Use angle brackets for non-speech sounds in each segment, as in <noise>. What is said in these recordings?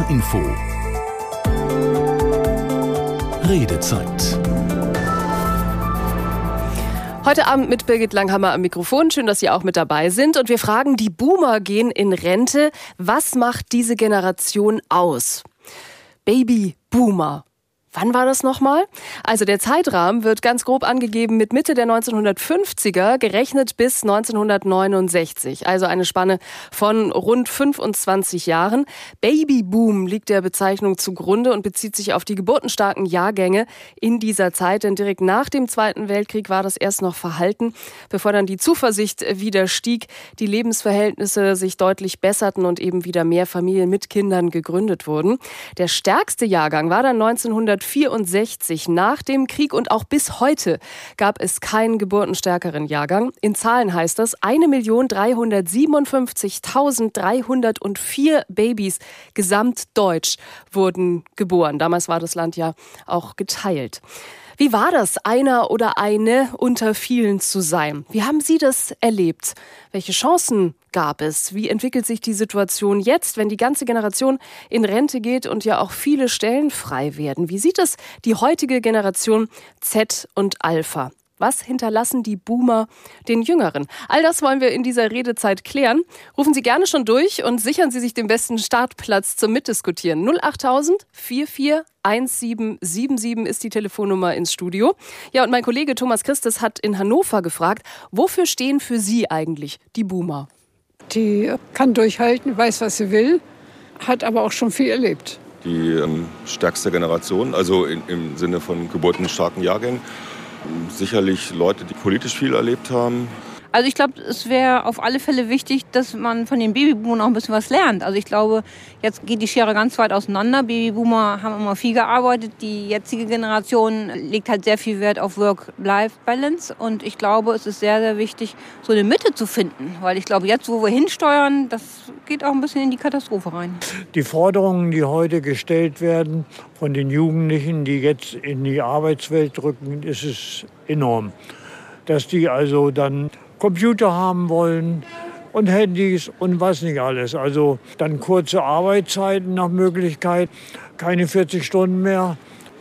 HR Info. Redezeit. Heute Abend mit Birgit Langhammer am Mikrofon. Schön, dass Sie auch mit dabei sind. Und wir fragen, die Boomer gehen in Rente. Was macht diese Generation aus? Baby Boomer. Wann war das nochmal? Also der Zeitrahmen wird ganz grob angegeben mit Mitte der 1950er gerechnet bis 1969. Also eine Spanne von rund 25 Jahren. Babyboom liegt der Bezeichnung zugrunde und bezieht sich auf die geburtenstarken Jahrgänge in dieser Zeit. Denn direkt nach dem Zweiten Weltkrieg war das erst noch verhalten, bevor dann die Zuversicht wieder stieg, die Lebensverhältnisse sich deutlich besserten und eben wieder mehr Familien mit Kindern gegründet wurden. Der stärkste Jahrgang war dann 1900 1964 nach dem Krieg und auch bis heute gab es keinen geburtenstärkeren Jahrgang. In Zahlen heißt das 1.357.304 Babys gesamtdeutsch wurden geboren. Damals war das Land ja auch geteilt. Wie war das, einer oder eine unter vielen zu sein? Wie haben Sie das erlebt? Welche Chancen gab es? Wie entwickelt sich die Situation jetzt, wenn die ganze Generation in Rente geht und ja auch viele Stellen frei werden? Wie sieht es die heutige Generation Z und Alpha? Was hinterlassen die Boomer den Jüngeren? All das wollen wir in dieser Redezeit klären. Rufen Sie gerne schon durch und sichern Sie sich den besten Startplatz zum Mitdiskutieren. 08000 441777 ist die Telefonnummer ins Studio. Ja, und mein Kollege Thomas Christus hat in Hannover gefragt, wofür stehen für Sie eigentlich die Boomer? Die kann durchhalten, weiß, was sie will, hat aber auch schon viel erlebt. Die ähm, stärkste Generation, also in, im Sinne von geburtenstarken Jahrgängen sicherlich Leute, die politisch viel erlebt haben. Also ich glaube, es wäre auf alle Fälle wichtig, dass man von den Babyboomern auch ein bisschen was lernt. Also ich glaube, jetzt geht die Schere ganz weit auseinander. Babyboomer haben immer viel gearbeitet. Die jetzige Generation legt halt sehr viel Wert auf Work-Life-Balance. Und ich glaube, es ist sehr, sehr wichtig, so eine Mitte zu finden. Weil ich glaube, jetzt, wo wir hinsteuern, das geht auch ein bisschen in die Katastrophe rein. Die Forderungen, die heute gestellt werden von den Jugendlichen, die jetzt in die Arbeitswelt drücken, ist es enorm. Dass die also dann Computer haben wollen und Handys und was nicht alles. Also dann kurze Arbeitszeiten nach Möglichkeit, keine 40 Stunden mehr.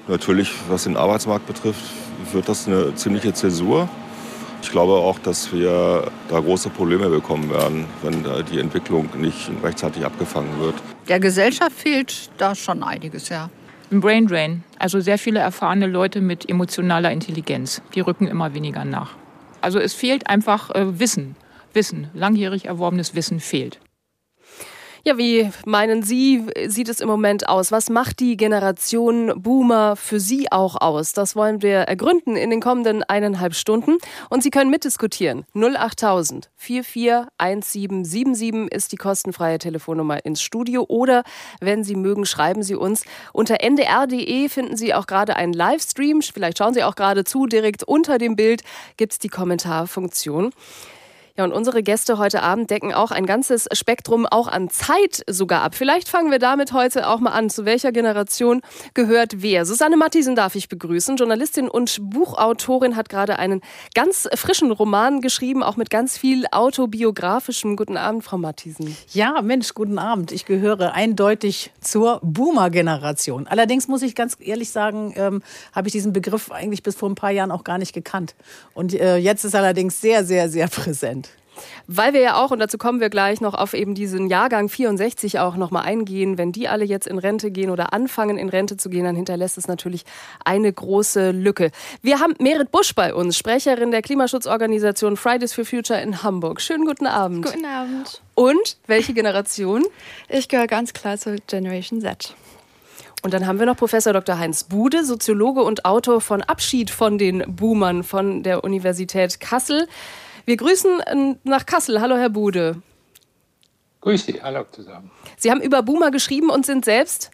Natürlich, was den Arbeitsmarkt betrifft, wird das eine ziemliche Zäsur. Ich glaube auch, dass wir da große Probleme bekommen werden, wenn die Entwicklung nicht rechtzeitig abgefangen wird. Der Gesellschaft fehlt da schon einiges, ja. Ein Brain Drain, also sehr viele erfahrene Leute mit emotionaler Intelligenz, die rücken immer weniger nach. Also es fehlt einfach äh, Wissen. Wissen, langjährig erworbenes Wissen fehlt. Ja, wie meinen Sie, sieht es im Moment aus? Was macht die Generation Boomer für Sie auch aus? Das wollen wir ergründen in den kommenden eineinhalb Stunden. Und Sie können mitdiskutieren. 08000 441777 ist die kostenfreie Telefonnummer ins Studio. Oder wenn Sie mögen, schreiben Sie uns. Unter ndr.de finden Sie auch gerade einen Livestream. Vielleicht schauen Sie auch gerade zu. Direkt unter dem Bild gibt es die Kommentarfunktion. Ja, und unsere Gäste heute Abend decken auch ein ganzes Spektrum auch an Zeit sogar ab. Vielleicht fangen wir damit heute auch mal an. Zu welcher Generation gehört wer? Susanne Mattisen darf ich begrüßen. Journalistin und Buchautorin hat gerade einen ganz frischen Roman geschrieben, auch mit ganz viel autobiografischem. Guten Abend, Frau Mattisen. Ja, Mensch, guten Abend. Ich gehöre eindeutig zur Boomer-Generation. Allerdings muss ich ganz ehrlich sagen, ähm, habe ich diesen Begriff eigentlich bis vor ein paar Jahren auch gar nicht gekannt. Und äh, jetzt ist allerdings sehr, sehr, sehr präsent. Weil wir ja auch, und dazu kommen wir gleich noch auf eben diesen Jahrgang 64 auch nochmal eingehen, wenn die alle jetzt in Rente gehen oder anfangen in Rente zu gehen, dann hinterlässt es natürlich eine große Lücke. Wir haben Merit Busch bei uns, Sprecherin der Klimaschutzorganisation Fridays for Future in Hamburg. Schönen guten Abend. Guten Abend. Und welche Generation? Ich gehöre ganz klar zur Generation Z. Und dann haben wir noch Professor Dr. Heinz Bude, Soziologe und Autor von Abschied von den Boomern von der Universität Kassel. Wir grüßen äh, nach Kassel. Hallo, Herr Bude. Grüß Sie, hallo zusammen. Sie haben über Boomer geschrieben und sind selbst?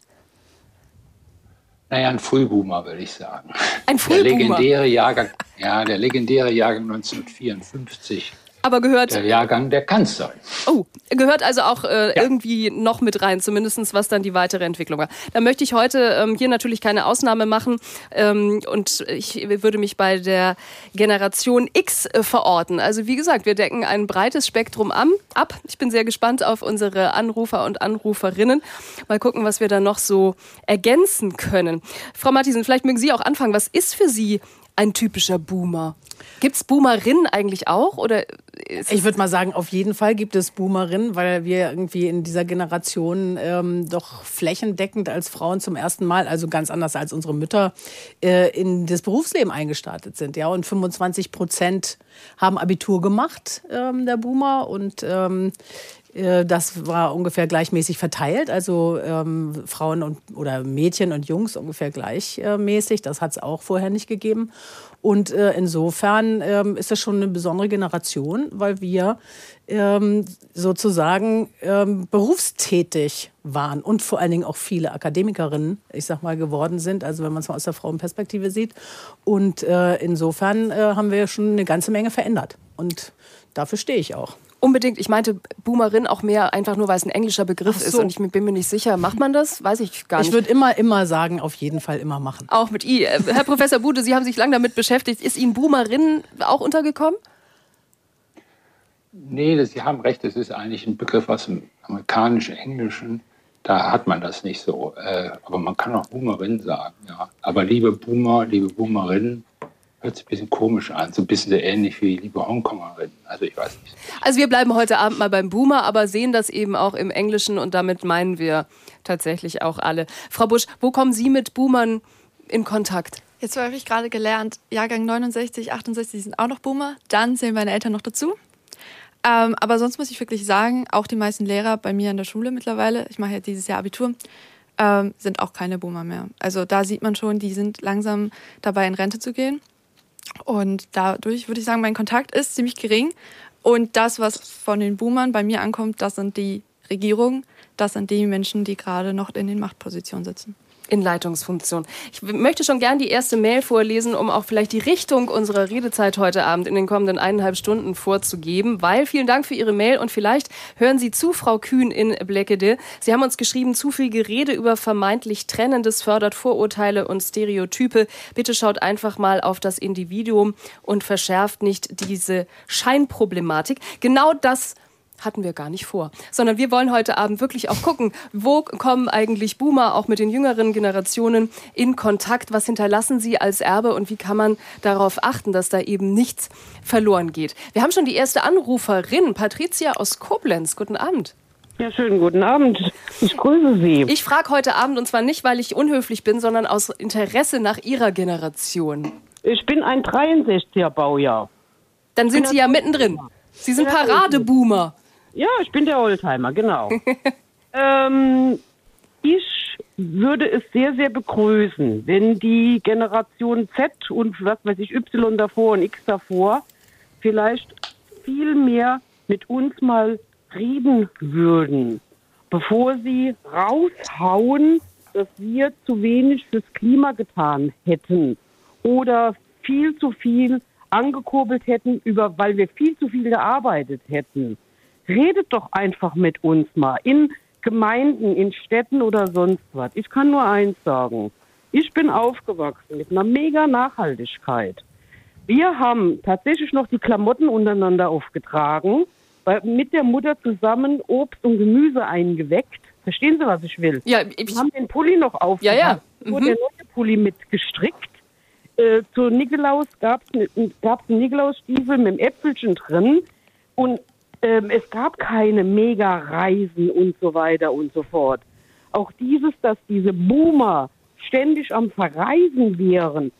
Naja, ein Frühboomer, würde ich sagen. Ein Frühboomer? Der legendäre Jahrgang, ja, der legendäre Jahrgang 1954 Aber gehört. Der Jahrgang, der kann sein. Oh, gehört also auch äh, ja. irgendwie noch mit rein, zumindest was dann die weitere Entwicklung war. Da möchte ich heute ähm, hier natürlich keine Ausnahme machen ähm, und ich würde mich bei der Generation X äh, verorten. Also wie gesagt, wir decken ein breites Spektrum am, ab. Ich bin sehr gespannt auf unsere Anrufer und Anruferinnen. Mal gucken, was wir da noch so ergänzen können. Frau Mattisen, vielleicht mögen Sie auch anfangen. Was ist für Sie ein typischer Boomer? Gibt es Boomerinnen eigentlich auch? Oder ich würde mal sagen, auf jeden Fall gibt es Boomerinnen, weil wir irgendwie in dieser Generation ähm, doch flächendeckend als Frauen zum ersten Mal, also ganz anders als unsere Mütter, äh, in das Berufsleben eingestartet sind. Ja, und 25 Prozent haben Abitur gemacht, ähm, der Boomer, und ähm, äh, das war ungefähr gleichmäßig verteilt, also ähm, Frauen und oder Mädchen und Jungs ungefähr gleichmäßig. Das hat es auch vorher nicht gegeben. Und äh, insofern ähm, ist das schon eine besondere Generation, weil wir ähm, sozusagen ähm, berufstätig waren und vor allen Dingen auch viele Akademikerinnen, ich sag mal, geworden sind, also wenn man es mal aus der Frauenperspektive sieht. Und äh, insofern äh, haben wir schon eine ganze Menge verändert. Und dafür stehe ich auch. Unbedingt. Ich meinte Boomerin auch mehr einfach nur, weil es ein englischer Begriff so. ist und ich bin mir nicht sicher. Macht man das? Weiß ich gar nicht. Ich würde immer, immer sagen, auf jeden Fall immer machen. Auch mit I. Äh, Herr Professor Bude, Sie haben sich lange damit beschäftigt. Ist Ihnen Boomerin auch untergekommen? Nee, Sie haben recht. Das ist eigentlich ein Begriff aus dem amerikanisch-englischen. Da hat man das nicht so. Äh, aber man kann auch Boomerin sagen. Ja. Aber liebe Boomer, liebe Boomerinnen, hört sich ein bisschen komisch an, so ein bisschen so ähnlich wie liebe Hongkongerin. Also ich weiß nicht. Also wir bleiben heute Abend mal beim Boomer, aber sehen das eben auch im Englischen und damit meinen wir tatsächlich auch alle. Frau Busch, wo kommen Sie mit Boomern in Kontakt? Jetzt habe ich gerade gelernt, Jahrgang 69, 68 sind auch noch Boomer. Dann sehen meine Eltern noch dazu. Ähm, aber sonst muss ich wirklich sagen, auch die meisten Lehrer bei mir in der Schule mittlerweile, ich mache ja dieses Jahr Abitur, ähm, sind auch keine Boomer mehr. Also da sieht man schon, die sind langsam dabei in Rente zu gehen. Und dadurch würde ich sagen, mein Kontakt ist ziemlich gering. Und das, was von den Boomern bei mir ankommt, das sind die Regierungen, das sind die Menschen, die gerade noch in den Machtpositionen sitzen in Leitungsfunktion. Ich möchte schon gern die erste Mail vorlesen, um auch vielleicht die Richtung unserer Redezeit heute Abend in den kommenden eineinhalb Stunden vorzugeben, weil vielen Dank für Ihre Mail und vielleicht hören Sie zu, Frau Kühn in Bleckede. Sie haben uns geschrieben, zu viel Gerede über vermeintlich Trennendes fördert Vorurteile und Stereotype. Bitte schaut einfach mal auf das Individuum und verschärft nicht diese Scheinproblematik. Genau das hatten wir gar nicht vor. Sondern wir wollen heute Abend wirklich auch gucken, wo kommen eigentlich Boomer auch mit den jüngeren Generationen in Kontakt? Was hinterlassen sie als Erbe und wie kann man darauf achten, dass da eben nichts verloren geht? Wir haben schon die erste Anruferin, Patricia aus Koblenz. Guten Abend. Ja, schönen guten Abend. Ich grüße Sie. Ich frage heute Abend, und zwar nicht, weil ich unhöflich bin, sondern aus Interesse nach Ihrer Generation. Ich bin ein 63er Baujahr. Dann sind Sie ja mittendrin. Sie sind Paradeboomer. Ja, ich bin der Oldtimer, genau. <laughs> ähm, ich würde es sehr, sehr begrüßen, wenn die Generation Z und was weiß ich, Y davor und X davor vielleicht viel mehr mit uns mal reden würden, bevor sie raushauen, dass wir zu wenig fürs Klima getan hätten oder viel zu viel angekurbelt hätten, über, weil wir viel zu viel gearbeitet hätten redet doch einfach mit uns mal in Gemeinden, in Städten oder sonst was. Ich kann nur eins sagen. Ich bin aufgewachsen mit einer mega Nachhaltigkeit. Wir haben tatsächlich noch die Klamotten untereinander aufgetragen, mit der Mutter zusammen Obst und Gemüse eingeweckt. Verstehen Sie, was ich will? Ja, ich Wir haben den Pulli noch aufgepackt, ja, ja. Mhm. wurde der neue Pulli mitgestrickt. Äh, zu Nikolaus gab es einen Nikolausstiefel mit einem Äpfelchen drin. Und ähm, es gab keine Mega-Reisen und so weiter und so fort. Auch dieses, dass diese Boomer ständig am Verreisen wären,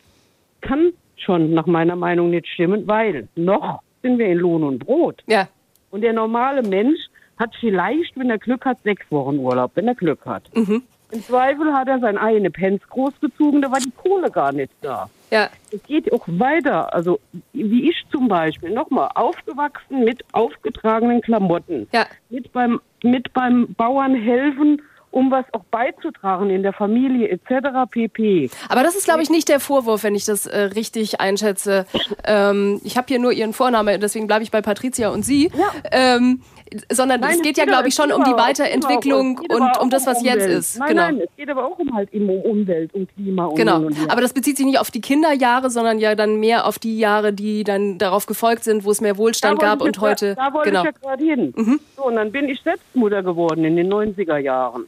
kann schon nach meiner Meinung nicht stimmen, weil noch sind wir in Lohn und Brot. Ja. Und der normale Mensch hat vielleicht, wenn er Glück hat, sechs Wochen Urlaub, wenn er Glück hat. Mhm. Im Zweifel hat er sein eine Pence großgezogen, da war die Kohle gar nicht da. Ja. Es geht auch weiter. Also wie ich zum Beispiel, nochmal, aufgewachsen mit aufgetragenen Klamotten. Ja. Mit beim, mit beim Bauern helfen um was auch beizutragen in der Familie etc. pp. Aber das ist, glaube ich, nicht der Vorwurf, wenn ich das äh, richtig einschätze. Ähm, ich habe hier nur Ihren Vornamen, deswegen bleibe ich bei Patricia und Sie. Ja. Ähm, sondern nein, es geht ja, glaube ich, schon um die Weiterentwicklung und um das, was um jetzt ist. Nein, genau. nein, es geht aber auch um halt um Umwelt und Klima. Und genau, und aber das bezieht sich nicht auf die Kinderjahre, sondern ja dann mehr auf die Jahre, die dann darauf gefolgt sind, wo es mehr Wohlstand gab und heute. Da, da wollte genau. ich ja gerade hin. Mhm. So, und dann bin ich selbst Mutter geworden in den 90er Jahren.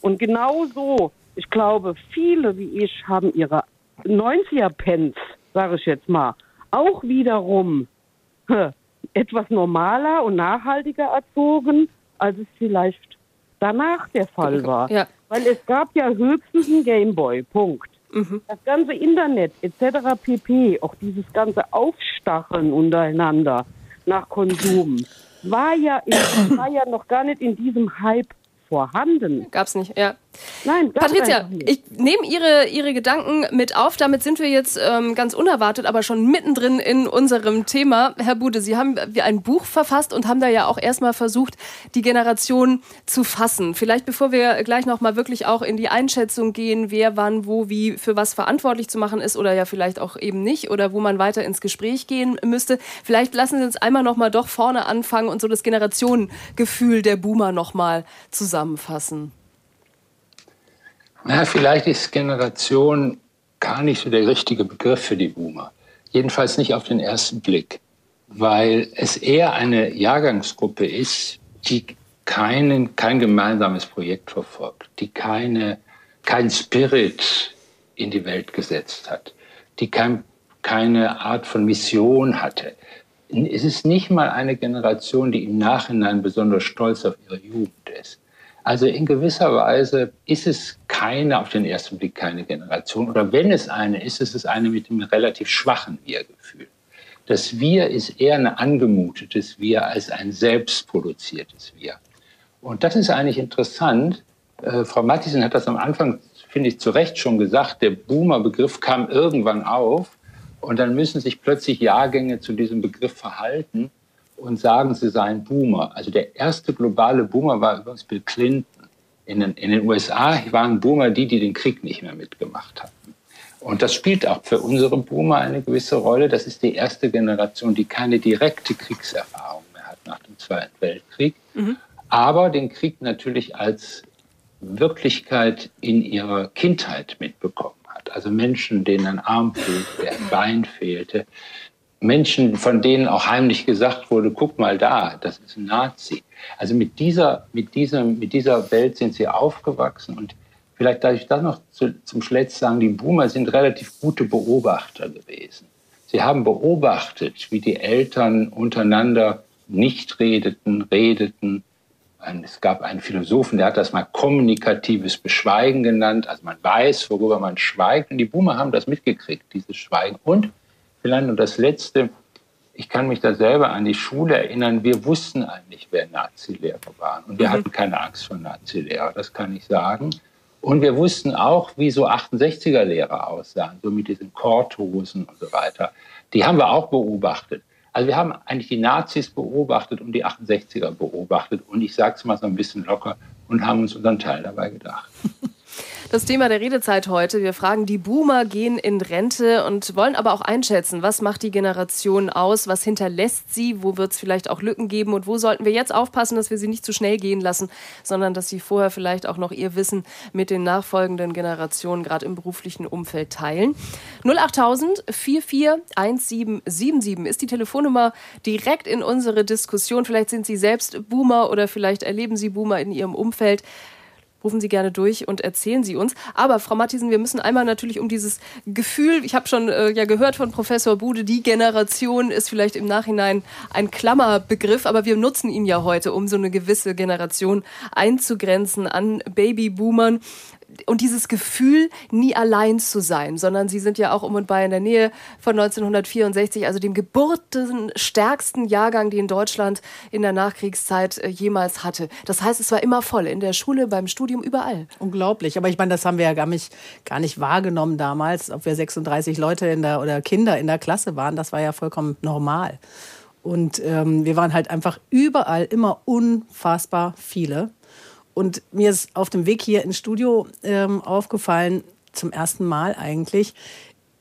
Und genau so, ich glaube, viele wie ich haben ihre 90er-Pens, sage ich jetzt mal, auch wiederum etwas normaler und nachhaltiger erzogen, als es vielleicht danach der Fall war. Ja. Weil es gab ja höchstens einen Gameboy, Punkt. Mhm. Das ganze Internet etc. pp, auch dieses ganze Aufstacheln untereinander nach Konsum, war ja, in, war ja noch gar nicht in diesem Hype vorhanden. Gab's nicht, ja. Nein, Patricia, ich nehme Ihre, Ihre Gedanken mit auf. Damit sind wir jetzt ähm, ganz unerwartet, aber schon mittendrin in unserem Thema. Herr Bude, Sie haben ein Buch verfasst und haben da ja auch erstmal versucht, die Generation zu fassen. Vielleicht bevor wir gleich nochmal wirklich auch in die Einschätzung gehen, wer wann, wo, wie, für was verantwortlich zu machen ist oder ja vielleicht auch eben nicht oder wo man weiter ins Gespräch gehen müsste. Vielleicht lassen Sie uns einmal nochmal doch vorne anfangen und so das Generationengefühl der Boomer nochmal zusammenfassen. Na, vielleicht ist Generation gar nicht so der richtige Begriff für die Boomer. Jedenfalls nicht auf den ersten Blick, weil es eher eine Jahrgangsgruppe ist, die keinen, kein gemeinsames Projekt verfolgt, die keine, kein Spirit in die Welt gesetzt hat, die kein, keine Art von Mission hatte. Es ist nicht mal eine Generation, die im Nachhinein besonders stolz auf ihre Jugend ist. Also in gewisser Weise ist es keine, auf den ersten Blick keine Generation. Oder wenn es eine ist, ist es eine mit einem relativ schwachen Wir-Gefühl. Das Wir ist eher ein angemutetes Wir als ein selbstproduziertes Wir. Und das ist eigentlich interessant. Äh, Frau Mattisen hat das am Anfang, finde ich, zu Recht schon gesagt. Der Boomer-Begriff kam irgendwann auf. Und dann müssen sich plötzlich Jahrgänge zu diesem Begriff verhalten und sagen, sie seien Boomer. Also der erste globale Boomer war übrigens Bill Clinton. In den, in den USA waren Boomer die, die den Krieg nicht mehr mitgemacht hatten. Und das spielt auch für unsere Boomer eine gewisse Rolle. Das ist die erste Generation, die keine direkte Kriegserfahrung mehr hat nach dem Zweiten Weltkrieg, mhm. aber den Krieg natürlich als Wirklichkeit in ihrer Kindheit mitbekommen hat. Also Menschen, denen ein Arm fehlte, ein Bein fehlte, Menschen, von denen auch heimlich gesagt wurde, guck mal da, das ist ein Nazi. Also mit dieser, mit dieser, mit dieser Welt sind sie aufgewachsen und vielleicht darf ich das noch zu, zum Schluss sagen, die Boomer sind relativ gute Beobachter gewesen. Sie haben beobachtet, wie die Eltern untereinander nicht redeten, redeten. Es gab einen Philosophen, der hat das mal kommunikatives Beschweigen genannt. Also man weiß, worüber man schweigt. Und die Boomer haben das mitgekriegt, dieses Schweigen. Und Vielleicht und das Letzte, ich kann mich da selber an die Schule erinnern, wir wussten eigentlich, wer Nazi-Lehrer waren. Und wir mhm. hatten keine Angst vor Nazi-Lehrer, das kann ich sagen. Und wir wussten auch, wie so 68er-Lehrer aussahen, so mit diesen Korthosen und so weiter. Die haben wir auch beobachtet. Also wir haben eigentlich die Nazis beobachtet und die 68er beobachtet. Und ich sage es mal so ein bisschen locker und haben uns unseren Teil dabei gedacht. <laughs> das Thema der Redezeit heute. Wir fragen, die Boomer gehen in Rente und wollen aber auch einschätzen, was macht die Generation aus, was hinterlässt sie, wo wird es vielleicht auch Lücken geben und wo sollten wir jetzt aufpassen, dass wir sie nicht zu schnell gehen lassen, sondern dass sie vorher vielleicht auch noch ihr Wissen mit den nachfolgenden Generationen gerade im beruflichen Umfeld teilen. 08000 441777 ist die Telefonnummer direkt in unsere Diskussion. Vielleicht sind Sie selbst Boomer oder vielleicht erleben Sie Boomer in Ihrem Umfeld rufen Sie gerne durch und erzählen Sie uns. Aber Frau Mattisen, wir müssen einmal natürlich um dieses Gefühl, ich habe schon äh, ja gehört von Professor Bude, die Generation ist vielleicht im Nachhinein ein Klammerbegriff, aber wir nutzen ihn ja heute, um so eine gewisse Generation einzugrenzen an Babyboomern und dieses Gefühl, nie allein zu sein, sondern sie sind ja auch um und bei in der Nähe von 1964, also dem geburtenstärksten Jahrgang, den Deutschland in der Nachkriegszeit äh, jemals hatte. Das heißt, es war immer voll, in der Schule, beim Studium, überall. Unglaublich. Aber ich meine, das haben wir ja gar nicht, gar nicht wahrgenommen damals, ob wir 36 Leute in der, oder Kinder in der Klasse waren. Das war ja vollkommen normal. Und ähm, wir waren halt einfach überall immer unfassbar viele. Und mir ist auf dem Weg hier ins Studio ähm, aufgefallen, zum ersten Mal eigentlich,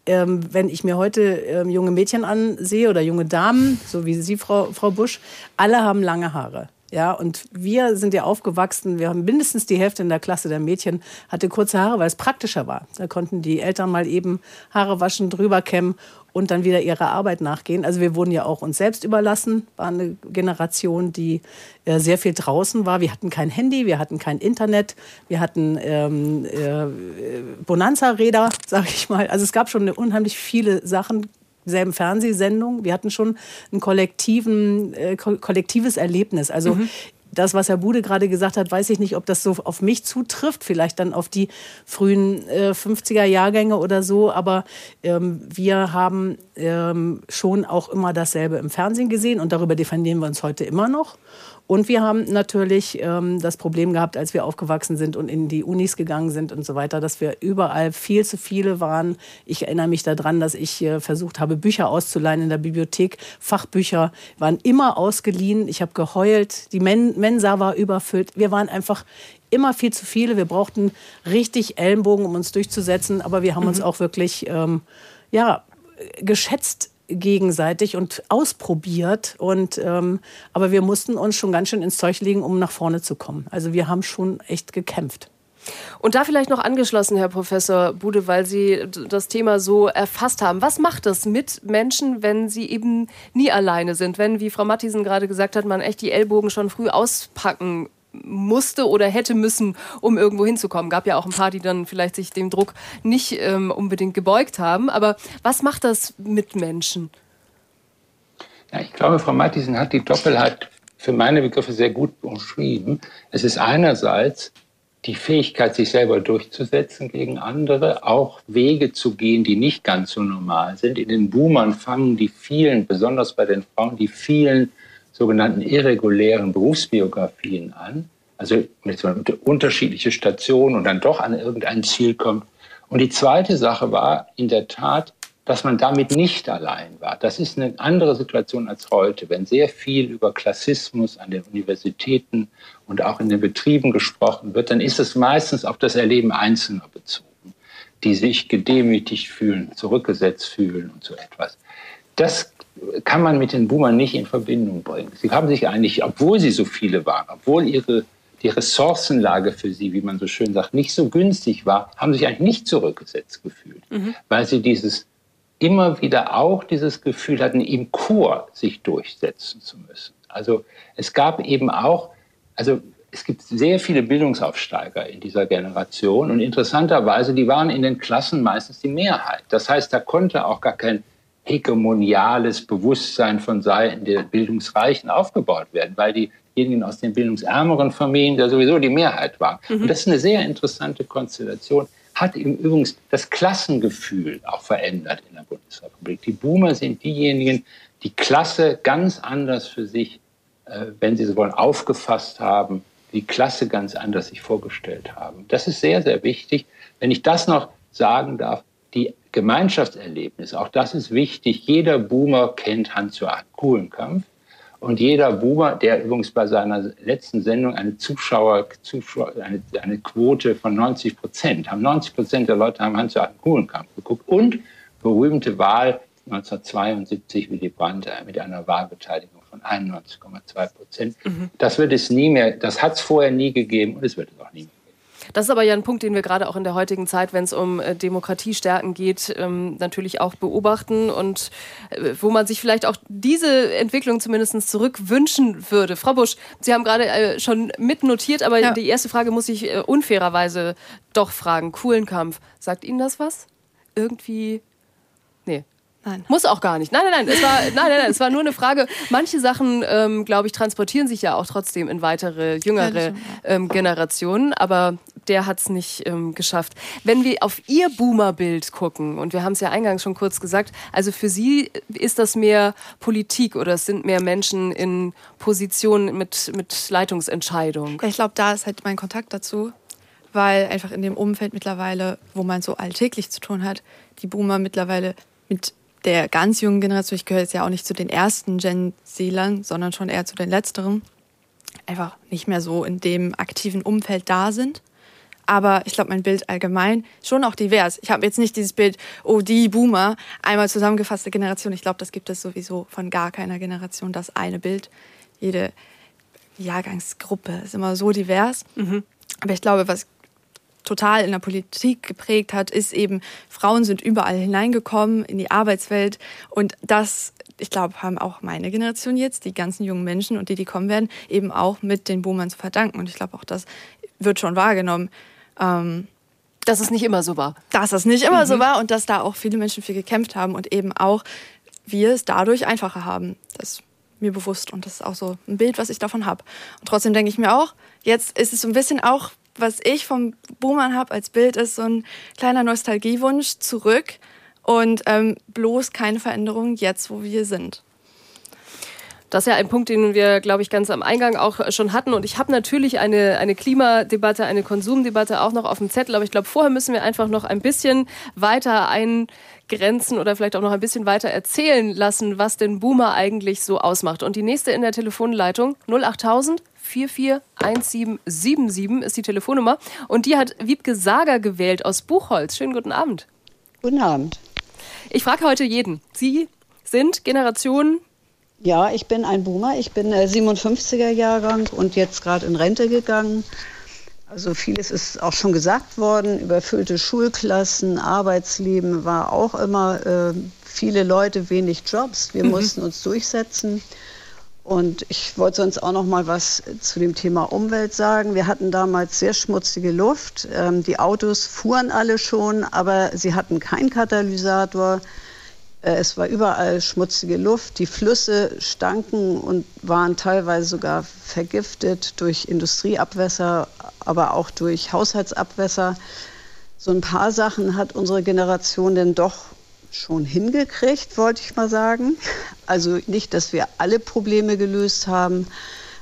ähm, wenn ich mir heute ähm, junge Mädchen ansehe oder junge Damen, so wie Sie, Frau, Frau Busch, alle haben lange Haare. Ja, und wir sind ja aufgewachsen, wir haben mindestens die Hälfte in der Klasse der Mädchen hatte kurze Haare, weil es praktischer war. Da konnten die Eltern mal eben Haare waschen, drüber kämmen und dann wieder ihrer Arbeit nachgehen. Also wir wurden ja auch uns selbst überlassen, war eine Generation, die äh, sehr viel draußen war. Wir hatten kein Handy, wir hatten kein Internet, wir hatten ähm, äh, Bonanza-Räder, <laughs> sage ich mal. Also es gab schon unheimlich viele Sachen, selben Fernsehsendung. Wir hatten schon ein kollektiven, äh, kollektives Erlebnis. Also mhm. Das, was Herr Bude gerade gesagt hat, weiß ich nicht, ob das so auf mich zutrifft, vielleicht dann auf die frühen äh, 50er Jahrgänge oder so, aber ähm, wir haben ähm, schon auch immer dasselbe im Fernsehen gesehen und darüber definieren wir uns heute immer noch. Und wir haben natürlich ähm, das Problem gehabt, als wir aufgewachsen sind und in die Unis gegangen sind und so weiter, dass wir überall viel zu viele waren. Ich erinnere mich daran, dass ich äh, versucht habe, Bücher auszuleihen in der Bibliothek. Fachbücher waren immer ausgeliehen. Ich habe geheult. Die Men Mensa war überfüllt. Wir waren einfach immer viel zu viele. Wir brauchten richtig Ellenbogen, um uns durchzusetzen. Aber wir haben mhm. uns auch wirklich ähm, ja, geschätzt gegenseitig und ausprobiert. Und, ähm, aber wir mussten uns schon ganz schön ins Zeug legen, um nach vorne zu kommen. Also wir haben schon echt gekämpft. Und da vielleicht noch angeschlossen, Herr Professor Bude, weil Sie das Thema so erfasst haben. Was macht das mit Menschen, wenn sie eben nie alleine sind? Wenn, wie Frau Mattisen gerade gesagt hat, man echt die Ellbogen schon früh auspacken musste oder hätte müssen, um irgendwo hinzukommen. Gab ja auch ein paar, die dann vielleicht sich dem Druck nicht ähm, unbedingt gebeugt haben. Aber was macht das mit Menschen? Ja, ich glaube, Frau Mattisen hat die Doppelheit für meine Begriffe sehr gut beschrieben. Es ist einerseits die Fähigkeit, sich selber durchzusetzen gegen andere, auch Wege zu gehen, die nicht ganz so normal sind. In den Boomern fangen die vielen, besonders bei den Frauen, die vielen sogenannten irregulären Berufsbiografien an, also unterschiedliche Stationen und dann doch an irgendein Ziel kommt. Und die zweite Sache war in der Tat, dass man damit nicht allein war. Das ist eine andere Situation als heute, wenn sehr viel über Klassismus an den Universitäten und auch in den Betrieben gesprochen wird, dann ist es meistens auf das Erleben Einzelner bezogen, die sich gedemütigt fühlen, zurückgesetzt fühlen und so etwas. Das kann man mit den Boomern nicht in Verbindung bringen. Sie haben sich eigentlich, obwohl sie so viele waren, obwohl ihre die Ressourcenlage für sie, wie man so schön sagt, nicht so günstig war, haben sich eigentlich nicht zurückgesetzt gefühlt, mhm. weil sie dieses immer wieder auch dieses Gefühl hatten, im Chor sich durchsetzen zu müssen. Also es gab eben auch, also es gibt sehr viele Bildungsaufsteiger in dieser Generation und interessanterweise, die waren in den Klassen meistens die Mehrheit. Das heißt, da konnte auch gar kein hegemoniales Bewusstsein von Seiten der Bildungsreichen aufgebaut werden, weil diejenigen aus den bildungsärmeren Familien ja sowieso die Mehrheit waren. Mhm. Und das ist eine sehr interessante Konstellation, hat im Übrigen das Klassengefühl auch verändert in der Bundesrepublik. Die Boomer sind diejenigen, die Klasse ganz anders für sich, äh, wenn sie so wollen, aufgefasst haben, die Klasse ganz anders sich vorgestellt haben. Das ist sehr, sehr wichtig. Wenn ich das noch sagen darf, die Gemeinschaftserlebnis, auch das ist wichtig. Jeder Boomer kennt Hans-Joachim Kuhlenkampf. Und jeder Boomer, der übrigens bei seiner letzten Sendung eine Zuschauer, Zuschauer eine, eine Quote von 90 Prozent, haben 90 Prozent der Leute haben Hans-Joachim Kuhlenkampf geguckt und berühmte Wahl 1972 Willy Brandt mit einer Wahlbeteiligung von 91,2 Prozent. Mhm. Das wird es nie mehr, das hat es vorher nie gegeben und es wird es auch nie mehr. Das ist aber ja ein Punkt, den wir gerade auch in der heutigen Zeit, wenn es um äh, Demokratiestärken geht, ähm, natürlich auch beobachten und äh, wo man sich vielleicht auch diese Entwicklung zumindest zurückwünschen würde. Frau Busch, Sie haben gerade äh, schon mitnotiert, aber ja. die erste Frage muss ich unfairerweise doch fragen. Kuhlenkampf, sagt Ihnen das was? Irgendwie Nee. Nein. Muss auch gar nicht. Nein, nein, nein. Es war, <laughs> nein, nein, nein. Es war nur eine Frage. Manche Sachen, ähm, glaube ich, transportieren sich ja auch trotzdem in weitere, jüngere ähm, Generationen. Aber der hat es nicht ähm, geschafft. Wenn wir auf Ihr Boomer-Bild gucken, und wir haben es ja eingangs schon kurz gesagt, also für Sie ist das mehr Politik oder es sind mehr Menschen in Positionen mit, mit Leitungsentscheidung? Ich glaube, da ist halt mein Kontakt dazu weil einfach in dem Umfeld mittlerweile, wo man so alltäglich zu tun hat, die Boomer mittlerweile mit der ganz jungen Generation, ich gehöre jetzt ja auch nicht zu den ersten Gen Zlern, sondern schon eher zu den letzteren, einfach nicht mehr so in dem aktiven Umfeld da sind. Aber ich glaube, mein Bild allgemein schon auch divers. Ich habe jetzt nicht dieses Bild, oh, die Boomer, einmal zusammengefasste Generation. Ich glaube, das gibt es sowieso von gar keiner Generation, das eine Bild. Jede Jahrgangsgruppe ist immer so divers. Mhm. Aber ich glaube, was total in der Politik geprägt hat, ist eben, Frauen sind überall hineingekommen in die Arbeitswelt. Und das, ich glaube, haben auch meine Generation jetzt, die ganzen jungen Menschen und die, die kommen werden, eben auch mit den Boomern zu verdanken. Und ich glaube, auch das wird schon wahrgenommen. Ähm, dass es nicht immer so war. Dass es nicht immer mhm. so war und dass da auch viele Menschen für gekämpft haben und eben auch wir es dadurch einfacher haben. Das ist mir bewusst und das ist auch so ein Bild, was ich davon habe. Und trotzdem denke ich mir auch, jetzt ist es so ein bisschen auch was ich vom Boomern habe als Bild, ist so ein kleiner Nostalgiewunsch zurück und ähm, bloß keine Veränderung jetzt, wo wir sind. Das ist ja ein Punkt, den wir, glaube ich, ganz am Eingang auch schon hatten. Und ich habe natürlich eine, eine Klimadebatte, eine Konsumdebatte auch noch auf dem Zettel. Aber ich glaube, vorher müssen wir einfach noch ein bisschen weiter eingrenzen oder vielleicht auch noch ein bisschen weiter erzählen lassen, was den Boomer eigentlich so ausmacht. Und die nächste in der Telefonleitung 08000 441777 ist die Telefonnummer. Und die hat Wiebke Sager gewählt aus Buchholz. Schönen guten Abend. Guten Abend. Ich frage heute jeden. Sie sind Generation ja, ich bin ein Boomer. Ich bin 57er Jahrgang und jetzt gerade in Rente gegangen. Also vieles ist auch schon gesagt worden. Überfüllte Schulklassen, Arbeitsleben war auch immer äh, viele Leute, wenig Jobs. Wir mhm. mussten uns durchsetzen. Und ich wollte sonst auch noch mal was zu dem Thema Umwelt sagen. Wir hatten damals sehr schmutzige Luft. Ähm, die Autos fuhren alle schon, aber sie hatten keinen Katalysator. Äh, es war überall schmutzige Luft. Die Flüsse stanken und waren teilweise sogar vergiftet durch Industrieabwässer, aber auch durch Haushaltsabwässer. So ein paar Sachen hat unsere Generation denn doch schon hingekriegt, wollte ich mal sagen. Also nicht, dass wir alle Probleme gelöst haben,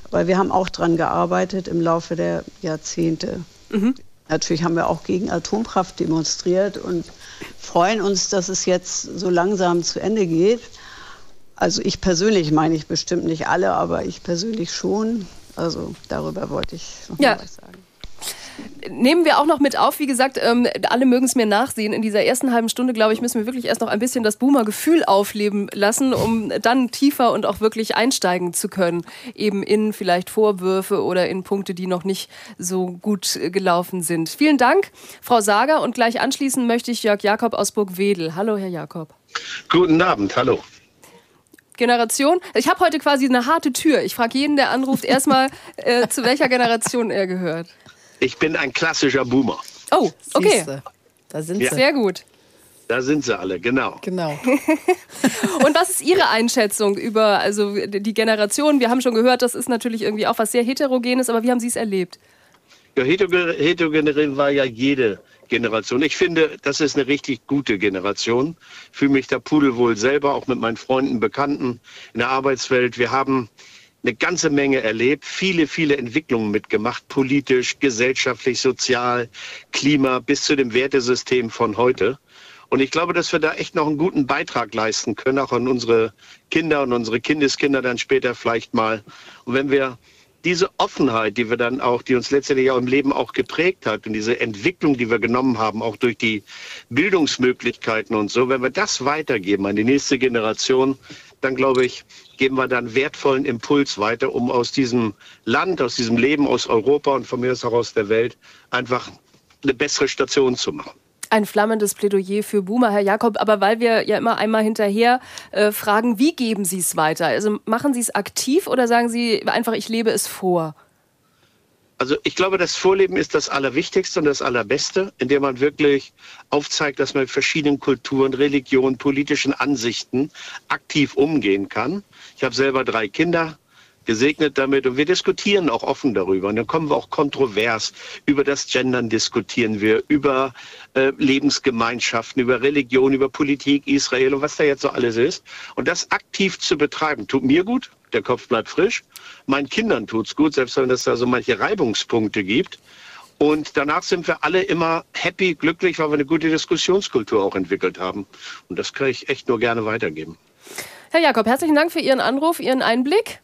aber wir haben auch daran gearbeitet im Laufe der Jahrzehnte. Mhm. Natürlich haben wir auch gegen Atomkraft demonstriert und freuen uns, dass es jetzt so langsam zu Ende geht. Also ich persönlich meine ich bestimmt nicht alle, aber ich persönlich schon. Also darüber wollte ich noch ja. was sagen. Nehmen wir auch noch mit auf, wie gesagt, ähm, alle mögen es mir nachsehen. In dieser ersten halben Stunde, glaube ich, müssen wir wirklich erst noch ein bisschen das Boomer-Gefühl aufleben lassen, um dann tiefer und auch wirklich einsteigen zu können. Eben in vielleicht Vorwürfe oder in Punkte, die noch nicht so gut gelaufen sind. Vielen Dank, Frau Sager. Und gleich anschließend möchte ich Jörg Jakob aus Burgwedel. Hallo, Herr Jakob. Guten Abend, hallo. Generation. Ich habe heute quasi eine harte Tür. Ich frage jeden, der anruft, erstmal, äh, zu welcher Generation er gehört. Ich bin ein klassischer Boomer. Oh, okay. Siehste. Da sind ja. sie. Sehr gut. Da sind sie alle, genau. Genau. <laughs> Und was ist Ihre Einschätzung über also die Generation? Wir haben schon gehört, das ist natürlich irgendwie auch was sehr Heterogenes, aber wie haben Sie es erlebt? Ja, heterogen war ja jede Generation. Ich finde, das ist eine richtig gute Generation. Ich fühle mich da pudelwohl selber, auch mit meinen Freunden, Bekannten in der Arbeitswelt. Wir haben eine ganze Menge erlebt, viele, viele Entwicklungen mitgemacht, politisch, gesellschaftlich, sozial, Klima bis zu dem Wertesystem von heute. Und ich glaube, dass wir da echt noch einen guten Beitrag leisten können, auch an unsere Kinder und unsere Kindeskinder dann später vielleicht mal. Und wenn wir diese Offenheit, die wir dann auch, die uns letztendlich auch im Leben auch geprägt hat und diese Entwicklung, die wir genommen haben, auch durch die Bildungsmöglichkeiten und so, wenn wir das weitergeben an die nächste Generation, dann glaube ich, geben wir dann wertvollen Impuls weiter, um aus diesem Land, aus diesem Leben, aus Europa und von mir aus auch aus der Welt einfach eine bessere Station zu machen. Ein flammendes Plädoyer für Boomer, Herr Jakob. Aber weil wir ja immer einmal hinterher äh, fragen, wie geben Sie es weiter? Also machen Sie es aktiv oder sagen Sie einfach, ich lebe es vor? Also ich glaube, das Vorleben ist das Allerwichtigste und das Allerbeste, indem man wirklich aufzeigt, dass man mit verschiedenen Kulturen, Religionen, politischen Ansichten aktiv umgehen kann. Ich habe selber drei Kinder, gesegnet damit und wir diskutieren auch offen darüber. Und dann kommen wir auch kontrovers. Über das Gendern diskutieren wir, über äh, Lebensgemeinschaften, über Religion, über Politik, Israel und was da jetzt so alles ist. Und das aktiv zu betreiben, tut mir gut, der Kopf bleibt frisch. Meinen Kindern tut's gut, selbst wenn es da so manche Reibungspunkte gibt. Und danach sind wir alle immer happy, glücklich, weil wir eine gute Diskussionskultur auch entwickelt haben. Und das kann ich echt nur gerne weitergeben. Herr Jakob, herzlichen Dank für Ihren Anruf, Ihren Einblick.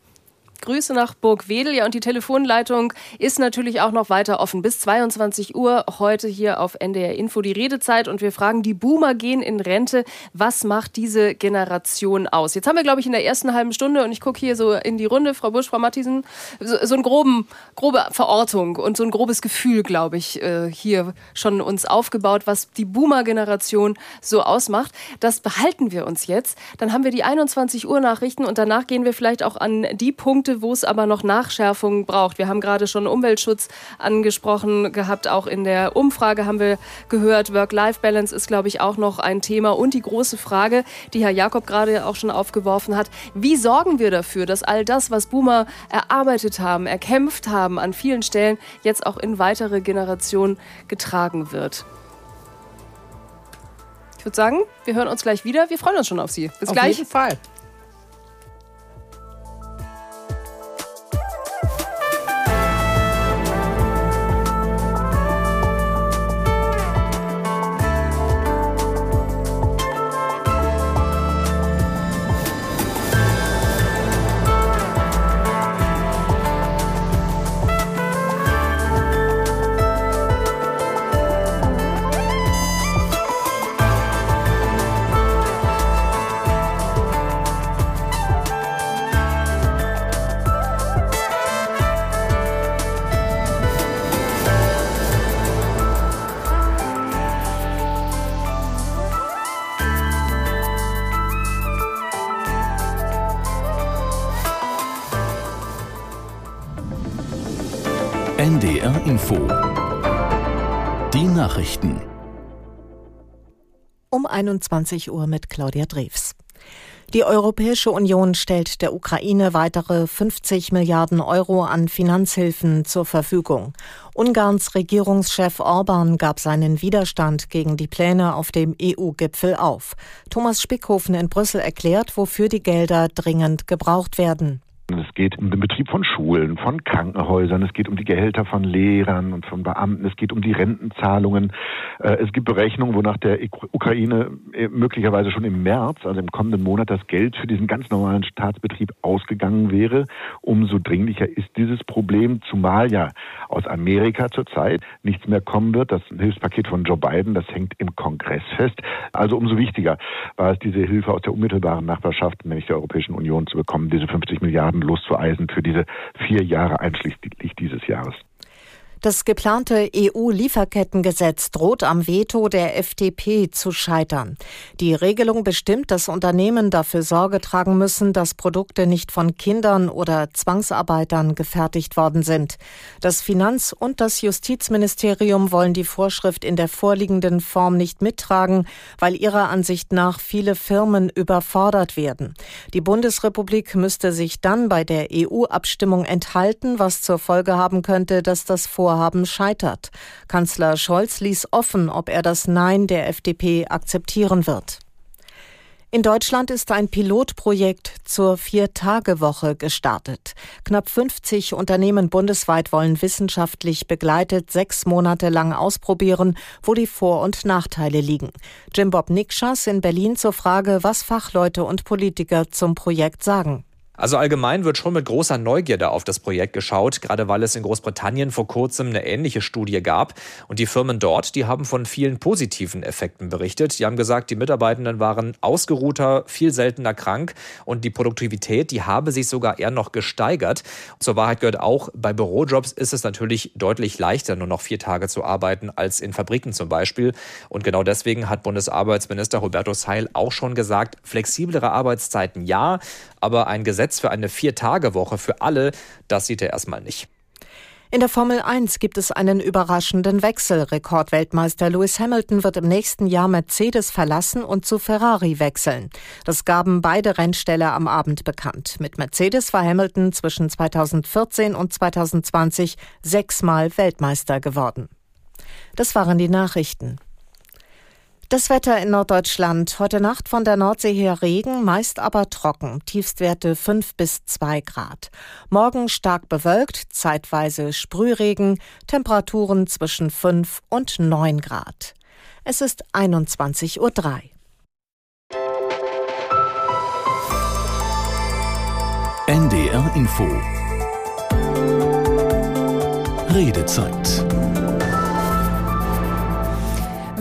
Grüße nach Burgwedel. Ja, und die Telefonleitung ist natürlich auch noch weiter offen. Bis 22 Uhr heute hier auf NDR Info die Redezeit. Und wir fragen, die Boomer gehen in Rente. Was macht diese Generation aus? Jetzt haben wir, glaube ich, in der ersten halben Stunde, und ich gucke hier so in die Runde, Frau Busch, Frau Matthiesen, so, so eine grobe Verortung und so ein grobes Gefühl, glaube ich, äh, hier schon uns aufgebaut, was die Boomer-Generation so ausmacht. Das behalten wir uns jetzt. Dann haben wir die 21 Uhr Nachrichten und danach gehen wir vielleicht auch an die Punkte, wo es aber noch Nachschärfungen braucht. Wir haben gerade schon Umweltschutz angesprochen gehabt. Auch in der Umfrage haben wir gehört, Work-Life-Balance ist, glaube ich, auch noch ein Thema. Und die große Frage, die Herr Jakob gerade auch schon aufgeworfen hat, wie sorgen wir dafür, dass all das, was Boomer erarbeitet haben, erkämpft haben, an vielen Stellen jetzt auch in weitere Generationen getragen wird? Ich würde sagen, wir hören uns gleich wieder. Wir freuen uns schon auf Sie. Bis auf gleich. Auf jeden Fall. 21 Uhr mit Claudia Drews. Die Europäische Union stellt der Ukraine weitere 50 Milliarden Euro an Finanzhilfen zur Verfügung. Ungarns Regierungschef Orban gab seinen Widerstand gegen die Pläne auf dem EU-Gipfel auf. Thomas Spickhofen in Brüssel erklärt, wofür die Gelder dringend gebraucht werden. Es geht um den Betrieb von Schulen, von Krankenhäusern, es geht um die Gehälter von Lehrern und von Beamten, es geht um die Rentenzahlungen. Äh, es gibt Berechnungen, wonach der Ukraine äh, möglicherweise schon im März, also im kommenden Monat, das Geld für diesen ganz normalen Staatsbetrieb ausgegangen wäre. Umso dringlicher ist dieses Problem, zumal ja aus Amerika zurzeit nichts mehr kommen wird. Das Hilfspaket von Joe Biden, das hängt im Kongress fest. Also umso wichtiger war es, diese Hilfe aus der unmittelbaren Nachbarschaft, nämlich der Europäischen Union, zu bekommen, diese 50 Milliarden loszueisen für diese vier Jahre einschließlich dieses Jahres. Das geplante EU-Lieferkettengesetz droht am Veto der FDP zu scheitern. Die Regelung bestimmt, dass Unternehmen dafür Sorge tragen müssen, dass Produkte nicht von Kindern oder Zwangsarbeitern gefertigt worden sind. Das Finanz- und das Justizministerium wollen die Vorschrift in der vorliegenden Form nicht mittragen, weil ihrer Ansicht nach viele Firmen überfordert werden. Die Bundesrepublik müsste sich dann bei der EU-Abstimmung enthalten, was zur Folge haben könnte, dass das Vorhaben Vorhaben scheitert. Kanzler Scholz ließ offen, ob er das Nein der FDP akzeptieren wird. In Deutschland ist ein Pilotprojekt zur Vier-Tage-Woche gestartet. Knapp 50 Unternehmen bundesweit wollen wissenschaftlich begleitet sechs Monate lang ausprobieren, wo die Vor- und Nachteile liegen. Jim Bob Nikschas in Berlin zur Frage, was Fachleute und Politiker zum Projekt sagen. Also allgemein wird schon mit großer Neugierde auf das Projekt geschaut, gerade weil es in Großbritannien vor kurzem eine ähnliche Studie gab. Und die Firmen dort, die haben von vielen positiven Effekten berichtet. Die haben gesagt, die Mitarbeitenden waren ausgeruhter, viel seltener krank und die Produktivität, die habe sich sogar eher noch gesteigert. Zur Wahrheit gehört auch, bei Bürojobs ist es natürlich deutlich leichter, nur noch vier Tage zu arbeiten, als in Fabriken zum Beispiel. Und genau deswegen hat Bundesarbeitsminister Hubertus Heil auch schon gesagt, flexiblere Arbeitszeiten ja, aber ein Gesetz für eine Vier-Tage-Woche für alle, das sieht er erstmal nicht. In der Formel 1 gibt es einen überraschenden Wechsel. Rekordweltmeister Lewis Hamilton wird im nächsten Jahr Mercedes verlassen und zu Ferrari wechseln. Das gaben beide Rennställe am Abend bekannt. Mit Mercedes war Hamilton zwischen 2014 und 2020 sechsmal Weltmeister geworden. Das waren die Nachrichten. Das Wetter in Norddeutschland. Heute Nacht von der Nordsee her Regen, meist aber trocken. Tiefstwerte 5 bis 2 Grad. Morgen stark bewölkt, zeitweise Sprühregen, Temperaturen zwischen 5 und 9 Grad. Es ist 21.03 Uhr. NDR Info Redezeit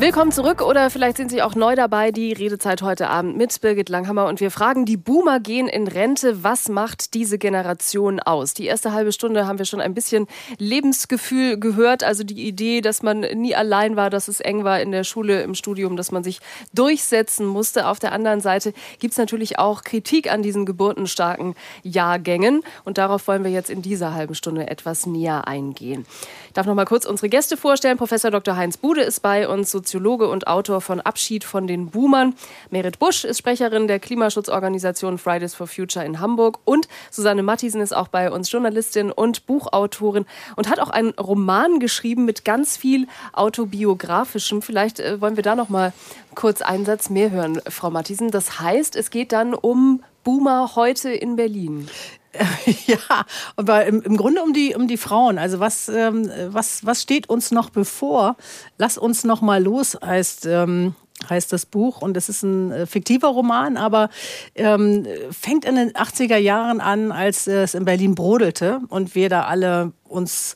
Willkommen zurück oder vielleicht sind Sie auch neu dabei. Die Redezeit heute Abend mit Birgit Langhammer und wir fragen, die Boomer gehen in Rente. Was macht diese Generation aus? Die erste halbe Stunde haben wir schon ein bisschen Lebensgefühl gehört. Also die Idee, dass man nie allein war, dass es eng war in der Schule, im Studium, dass man sich durchsetzen musste. Auf der anderen Seite gibt es natürlich auch Kritik an diesen geburtenstarken Jahrgängen und darauf wollen wir jetzt in dieser halben Stunde etwas näher eingehen. Ich darf noch mal kurz unsere Gäste vorstellen. Professor Dr. Heinz Bude ist bei uns, und Autor von Abschied von den Boomern. Merit Busch ist Sprecherin der Klimaschutzorganisation Fridays for Future in Hamburg. Und Susanne Mattisen ist auch bei uns Journalistin und Buchautorin und hat auch einen Roman geschrieben mit ganz viel autobiografischem. Vielleicht äh, wollen wir da noch mal kurz einen Satz mehr hören, Frau Mattisen. Das heißt, es geht dann um Boomer heute in Berlin. <laughs> Ja, aber im, im Grunde um die, um die Frauen. Also was, ähm, was, was steht uns noch bevor? Lass uns noch mal los, heißt, ähm, heißt das Buch. Und es ist ein äh, fiktiver Roman, aber ähm, fängt in den 80er Jahren an, als es in Berlin brodelte und wir da alle uns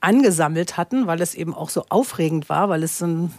angesammelt hatten, weil es eben auch so aufregend war, weil es ein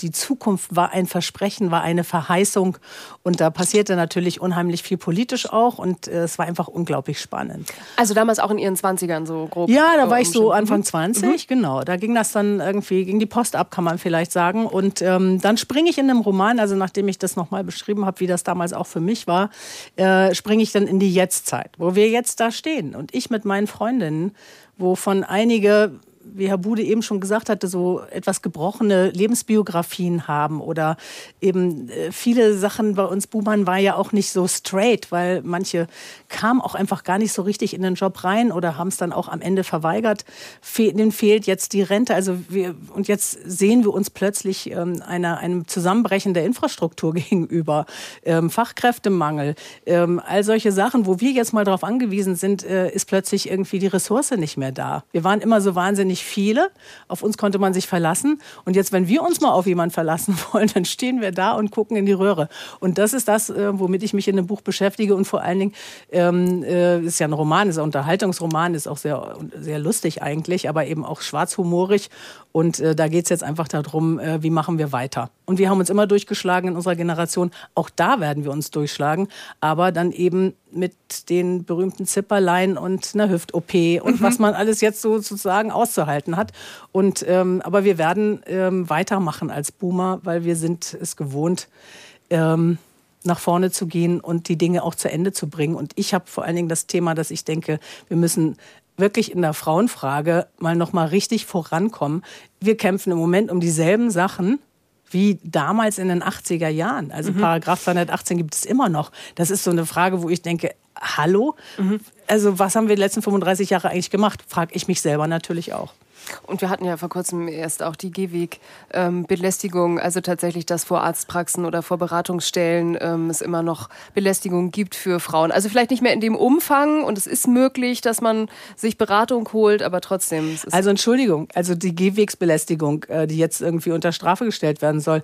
die Zukunft war ein Versprechen, war eine Verheißung. Und da passierte natürlich unheimlich viel politisch auch. Und äh, es war einfach unglaublich spannend. Also damals auch in Ihren 20ern so grob? Ja, da war ich so Anfang 20, mhm. genau. Da ging das dann irgendwie, ging die Post ab, kann man vielleicht sagen. Und ähm, dann springe ich in einem Roman, also nachdem ich das nochmal beschrieben habe, wie das damals auch für mich war, äh, springe ich dann in die Jetztzeit, wo wir jetzt da stehen. Und ich mit meinen Freundinnen, wovon einige wie Herr Bude eben schon gesagt hatte, so etwas gebrochene Lebensbiografien haben oder eben äh, viele Sachen bei uns Buhmann war ja auch nicht so straight, weil manche kamen auch einfach gar nicht so richtig in den Job rein oder haben es dann auch am Ende verweigert. Fe denen fehlt jetzt die Rente. Also wir, und jetzt sehen wir uns plötzlich ähm, einer, einem Zusammenbrechen der Infrastruktur <laughs> gegenüber, ähm, Fachkräftemangel, ähm, all solche Sachen, wo wir jetzt mal darauf angewiesen sind, äh, ist plötzlich irgendwie die Ressource nicht mehr da. Wir waren immer so wahnsinnig nicht viele. Auf uns konnte man sich verlassen. Und jetzt, wenn wir uns mal auf jemanden verlassen <laughs> wollen, dann stehen wir da und gucken in die Röhre. Und das ist das, äh, womit ich mich in dem Buch beschäftige. Und vor allen Dingen ähm, äh, ist ja ein Roman, ist ein Unterhaltungsroman, ist auch sehr, sehr lustig eigentlich, aber eben auch schwarzhumorig. Und äh, da geht es jetzt einfach darum, äh, wie machen wir weiter. Und wir haben uns immer durchgeschlagen in unserer Generation. Auch da werden wir uns durchschlagen, aber dann eben mit den berühmten Zipperlein und einer Hüft-OP und mhm. was man alles jetzt so sozusagen auszuhalten hat. Und ähm, aber wir werden ähm, weitermachen als Boomer, weil wir sind es gewohnt. Ähm, nach vorne zu gehen und die Dinge auch zu Ende zu bringen. Und ich habe vor allen Dingen das Thema, dass ich denke, wir müssen wirklich in der Frauenfrage mal noch mal richtig vorankommen. Wir kämpfen im Moment um dieselben Sachen wie damals in den 80er Jahren. Also mhm. Paragraph 218 gibt es immer noch. Das ist so eine Frage, wo ich denke, hallo? Mhm. Also was haben wir die letzten 35 Jahre eigentlich gemacht? Frage ich mich selber natürlich auch. Und wir hatten ja vor kurzem erst auch die Gehweg-Belästigung, also tatsächlich, dass vor Arztpraxen oder vor Beratungsstellen ähm, es immer noch Belästigung gibt für Frauen. Also vielleicht nicht mehr in dem Umfang und es ist möglich, dass man sich Beratung holt, aber trotzdem. also Entschuldigung, also die Gehwegsbelästigung, äh, die jetzt irgendwie unter Strafe gestellt werden soll,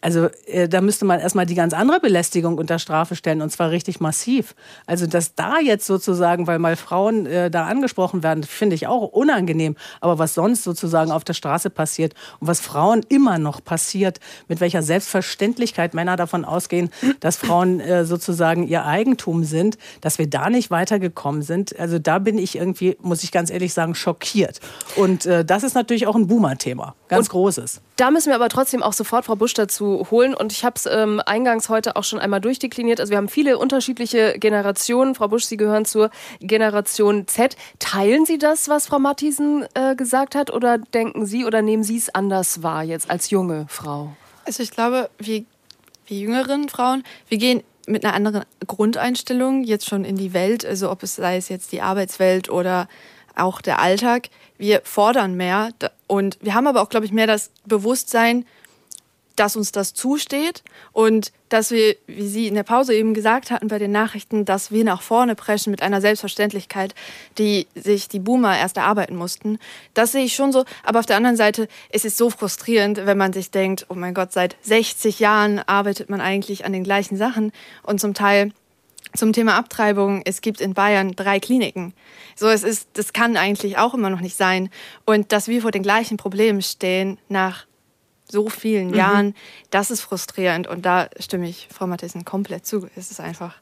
also äh, da müsste man erstmal die ganz andere Belästigung unter Strafe stellen und zwar richtig massiv. Also dass da jetzt sozusagen, weil mal Frauen äh, da angesprochen werden, finde ich auch unangenehm. Aber was sonst sozusagen auf der Straße passiert und was Frauen immer noch passiert, mit welcher Selbstverständlichkeit Männer davon ausgehen, dass Frauen äh, sozusagen ihr Eigentum sind, dass wir da nicht weitergekommen sind. Also da bin ich irgendwie, muss ich ganz ehrlich sagen, schockiert. Und äh, das ist natürlich auch ein Boomer-Thema, ganz und großes. Da müssen wir aber trotzdem auch sofort Frau Busch dazu holen. Und ich habe es ähm, eingangs heute auch schon einmal durchdekliniert. Also wir haben viele unterschiedliche Generationen. Frau Busch, Sie gehören zur Generation Z. Teilen Sie das, was Frau Matthiesen äh, gesagt hat? Oder denken Sie oder nehmen Sie es anders wahr jetzt als junge Frau? Also ich glaube, wir, wir jüngeren Frauen, wir gehen mit einer anderen Grundeinstellung jetzt schon in die Welt. Also ob es sei es jetzt die Arbeitswelt oder auch der Alltag. Wir fordern mehr und wir haben aber auch, glaube ich, mehr das Bewusstsein, dass uns das zusteht und dass wir, wie Sie in der Pause eben gesagt hatten bei den Nachrichten, dass wir nach vorne preschen mit einer Selbstverständlichkeit, die sich die Boomer erst erarbeiten mussten. Das sehe ich schon so. Aber auf der anderen Seite ist es so frustrierend, wenn man sich denkt, oh mein Gott, seit 60 Jahren arbeitet man eigentlich an den gleichen Sachen und zum Teil zum Thema Abtreibung, es gibt in Bayern drei Kliniken. So, es ist, das kann eigentlich auch immer noch nicht sein. Und dass wir vor den gleichen Problemen stehen nach so vielen mhm. Jahren, das ist frustrierend. Und da stimme ich Frau Mathiesen komplett zu. Es ist einfach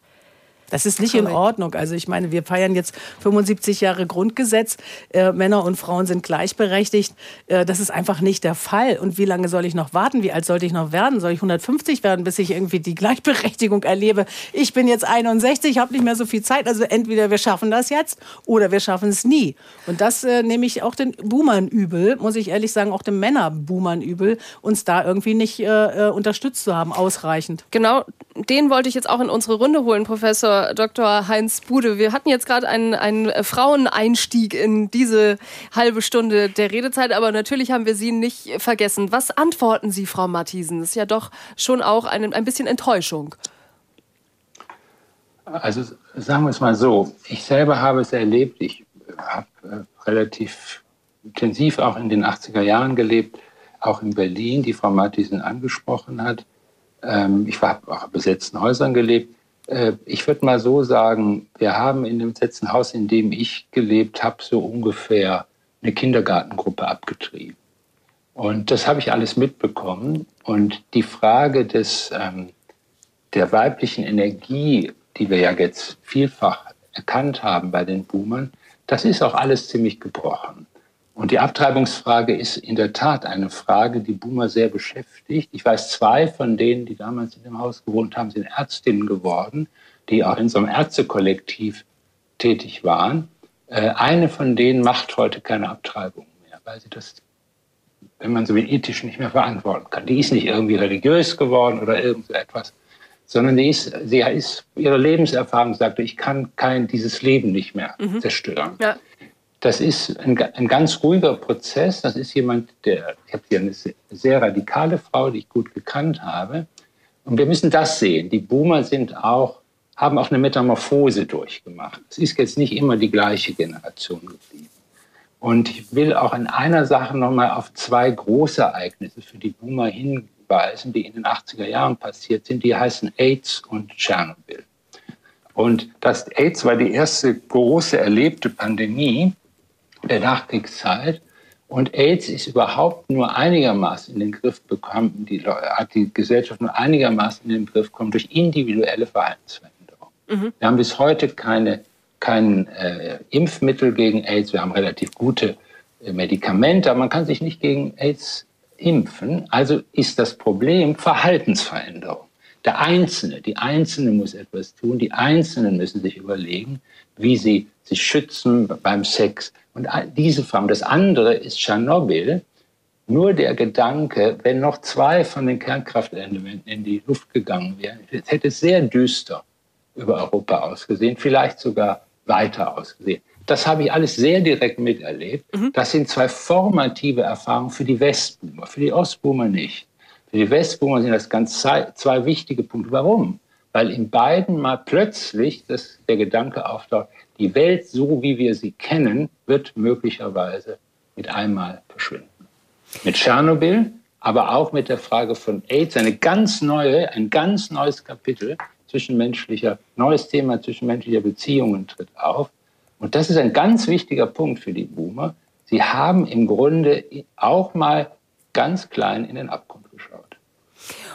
das ist nicht in Ordnung. Also ich meine, wir feiern jetzt 75 Jahre Grundgesetz. Äh, Männer und Frauen sind gleichberechtigt. Äh, das ist einfach nicht der Fall. Und wie lange soll ich noch warten? Wie alt sollte ich noch werden? Soll ich 150 werden, bis ich irgendwie die <laughs> Gleichberechtigung erlebe? Ich bin jetzt 61, habe nicht mehr so viel Zeit. Also entweder wir schaffen das jetzt oder wir schaffen es nie. Und das äh, nehme ich auch den Boomern übel, muss ich ehrlich sagen, auch den Männerboomern übel, uns da irgendwie nicht äh, äh, unterstützt zu haben, ausreichend. Genau, den wollte ich jetzt auch in unsere Runde holen, Professor Dr. Heinz Bude. Wir hatten jetzt gerade einen, einen Fraueneinstieg in diese halbe Stunde der Redezeit, aber natürlich haben wir Sie nicht vergessen. Was antworten Sie, Frau Matthiesen? Das ist ja doch schon auch ein, ein bisschen Enttäuschung. Also sagen wir es mal so, ich selber habe es erlebt, ich habe äh, relativ intensiv auch in den 80er Jahren gelebt, auch in Berlin, die Frau Matthiesen angesprochen hat. Ähm, ich habe auch in besetzten Häusern gelebt. Äh, ich würde mal so sagen, wir haben in dem letzten Haus, in dem ich gelebt habe, so ungefähr eine Kindergartengruppe abgetrieben. Und das habe ich alles mitbekommen. Und die Frage des, ähm, der weiblichen Energie, die wir ja jetzt vielfach erkannt haben bei den Boomern, das ist auch alles ziemlich gebrochen. Und die Abtreibungsfrage ist in der Tat eine Frage, die Boomer sehr beschäftigt. Ich weiß, zwei von denen, die damals in dem Haus gewohnt haben, sind Ärztinnen geworden, die auch in so einem Ärztekollektiv tätig waren. Äh, eine von denen macht heute keine Abtreibung mehr, weil sie das, wenn man so will, ethisch nicht mehr verantworten kann. Die ist nicht irgendwie religiös geworden oder irgend so etwas, sondern die ist, sie ist, ihre Lebenserfahrung sagte, ich kann kein, dieses Leben nicht mehr mhm. zerstören. Ja. Das ist ein, ein, ganz ruhiger Prozess. Das ist jemand, der, ich habe hier eine sehr radikale Frau, die ich gut gekannt habe. Und wir müssen das sehen. Die Boomer sind auch, haben auch eine Metamorphose durchgemacht. Es ist jetzt nicht immer die gleiche Generation geblieben. Und ich will auch in einer Sache nochmal auf zwei große Ereignisse für die Boomer hinweisen, die in den 80er Jahren passiert sind. Die heißen AIDS und Tschernobyl. Und das AIDS war die erste große erlebte Pandemie der Nachkriegszeit. Und AIDS ist überhaupt nur einigermaßen in den Griff bekommen, die, hat die Gesellschaft nur einigermaßen in den Griff bekommen durch individuelle Verhaltensveränderungen. Mhm. Wir haben bis heute keine, kein äh, Impfmittel gegen AIDS, wir haben relativ gute äh, Medikamente, aber man kann sich nicht gegen AIDS impfen. Also ist das Problem Verhaltensveränderung. Der Einzelne, die Einzelne muss etwas tun, die Einzelnen müssen sich überlegen, wie sie sich schützen beim Sex, und diese Form. Das andere ist Tschernobyl. Nur der Gedanke, wenn noch zwei von den Kernkraftelementen in die Luft gegangen wären, es hätte sehr düster über Europa ausgesehen, vielleicht sogar weiter ausgesehen. Das habe ich alles sehr direkt miterlebt. Mhm. Das sind zwei formative Erfahrungen für die Westboomer, für die Ostboomer nicht. Für die Westboomer sind das ganz zwei wichtige Punkte. Warum? Weil in beiden mal plötzlich das, der Gedanke auftaucht, die Welt, so wie wir sie kennen, wird möglicherweise mit einmal verschwinden. Mit Tschernobyl, aber auch mit der Frage von AIDS, eine ganz neue, ein ganz neues Kapitel zwischenmenschlicher, neues Thema zwischenmenschlicher Beziehungen tritt auf. Und das ist ein ganz wichtiger Punkt für die Boomer. Sie haben im Grunde auch mal ganz klein in den Abgrund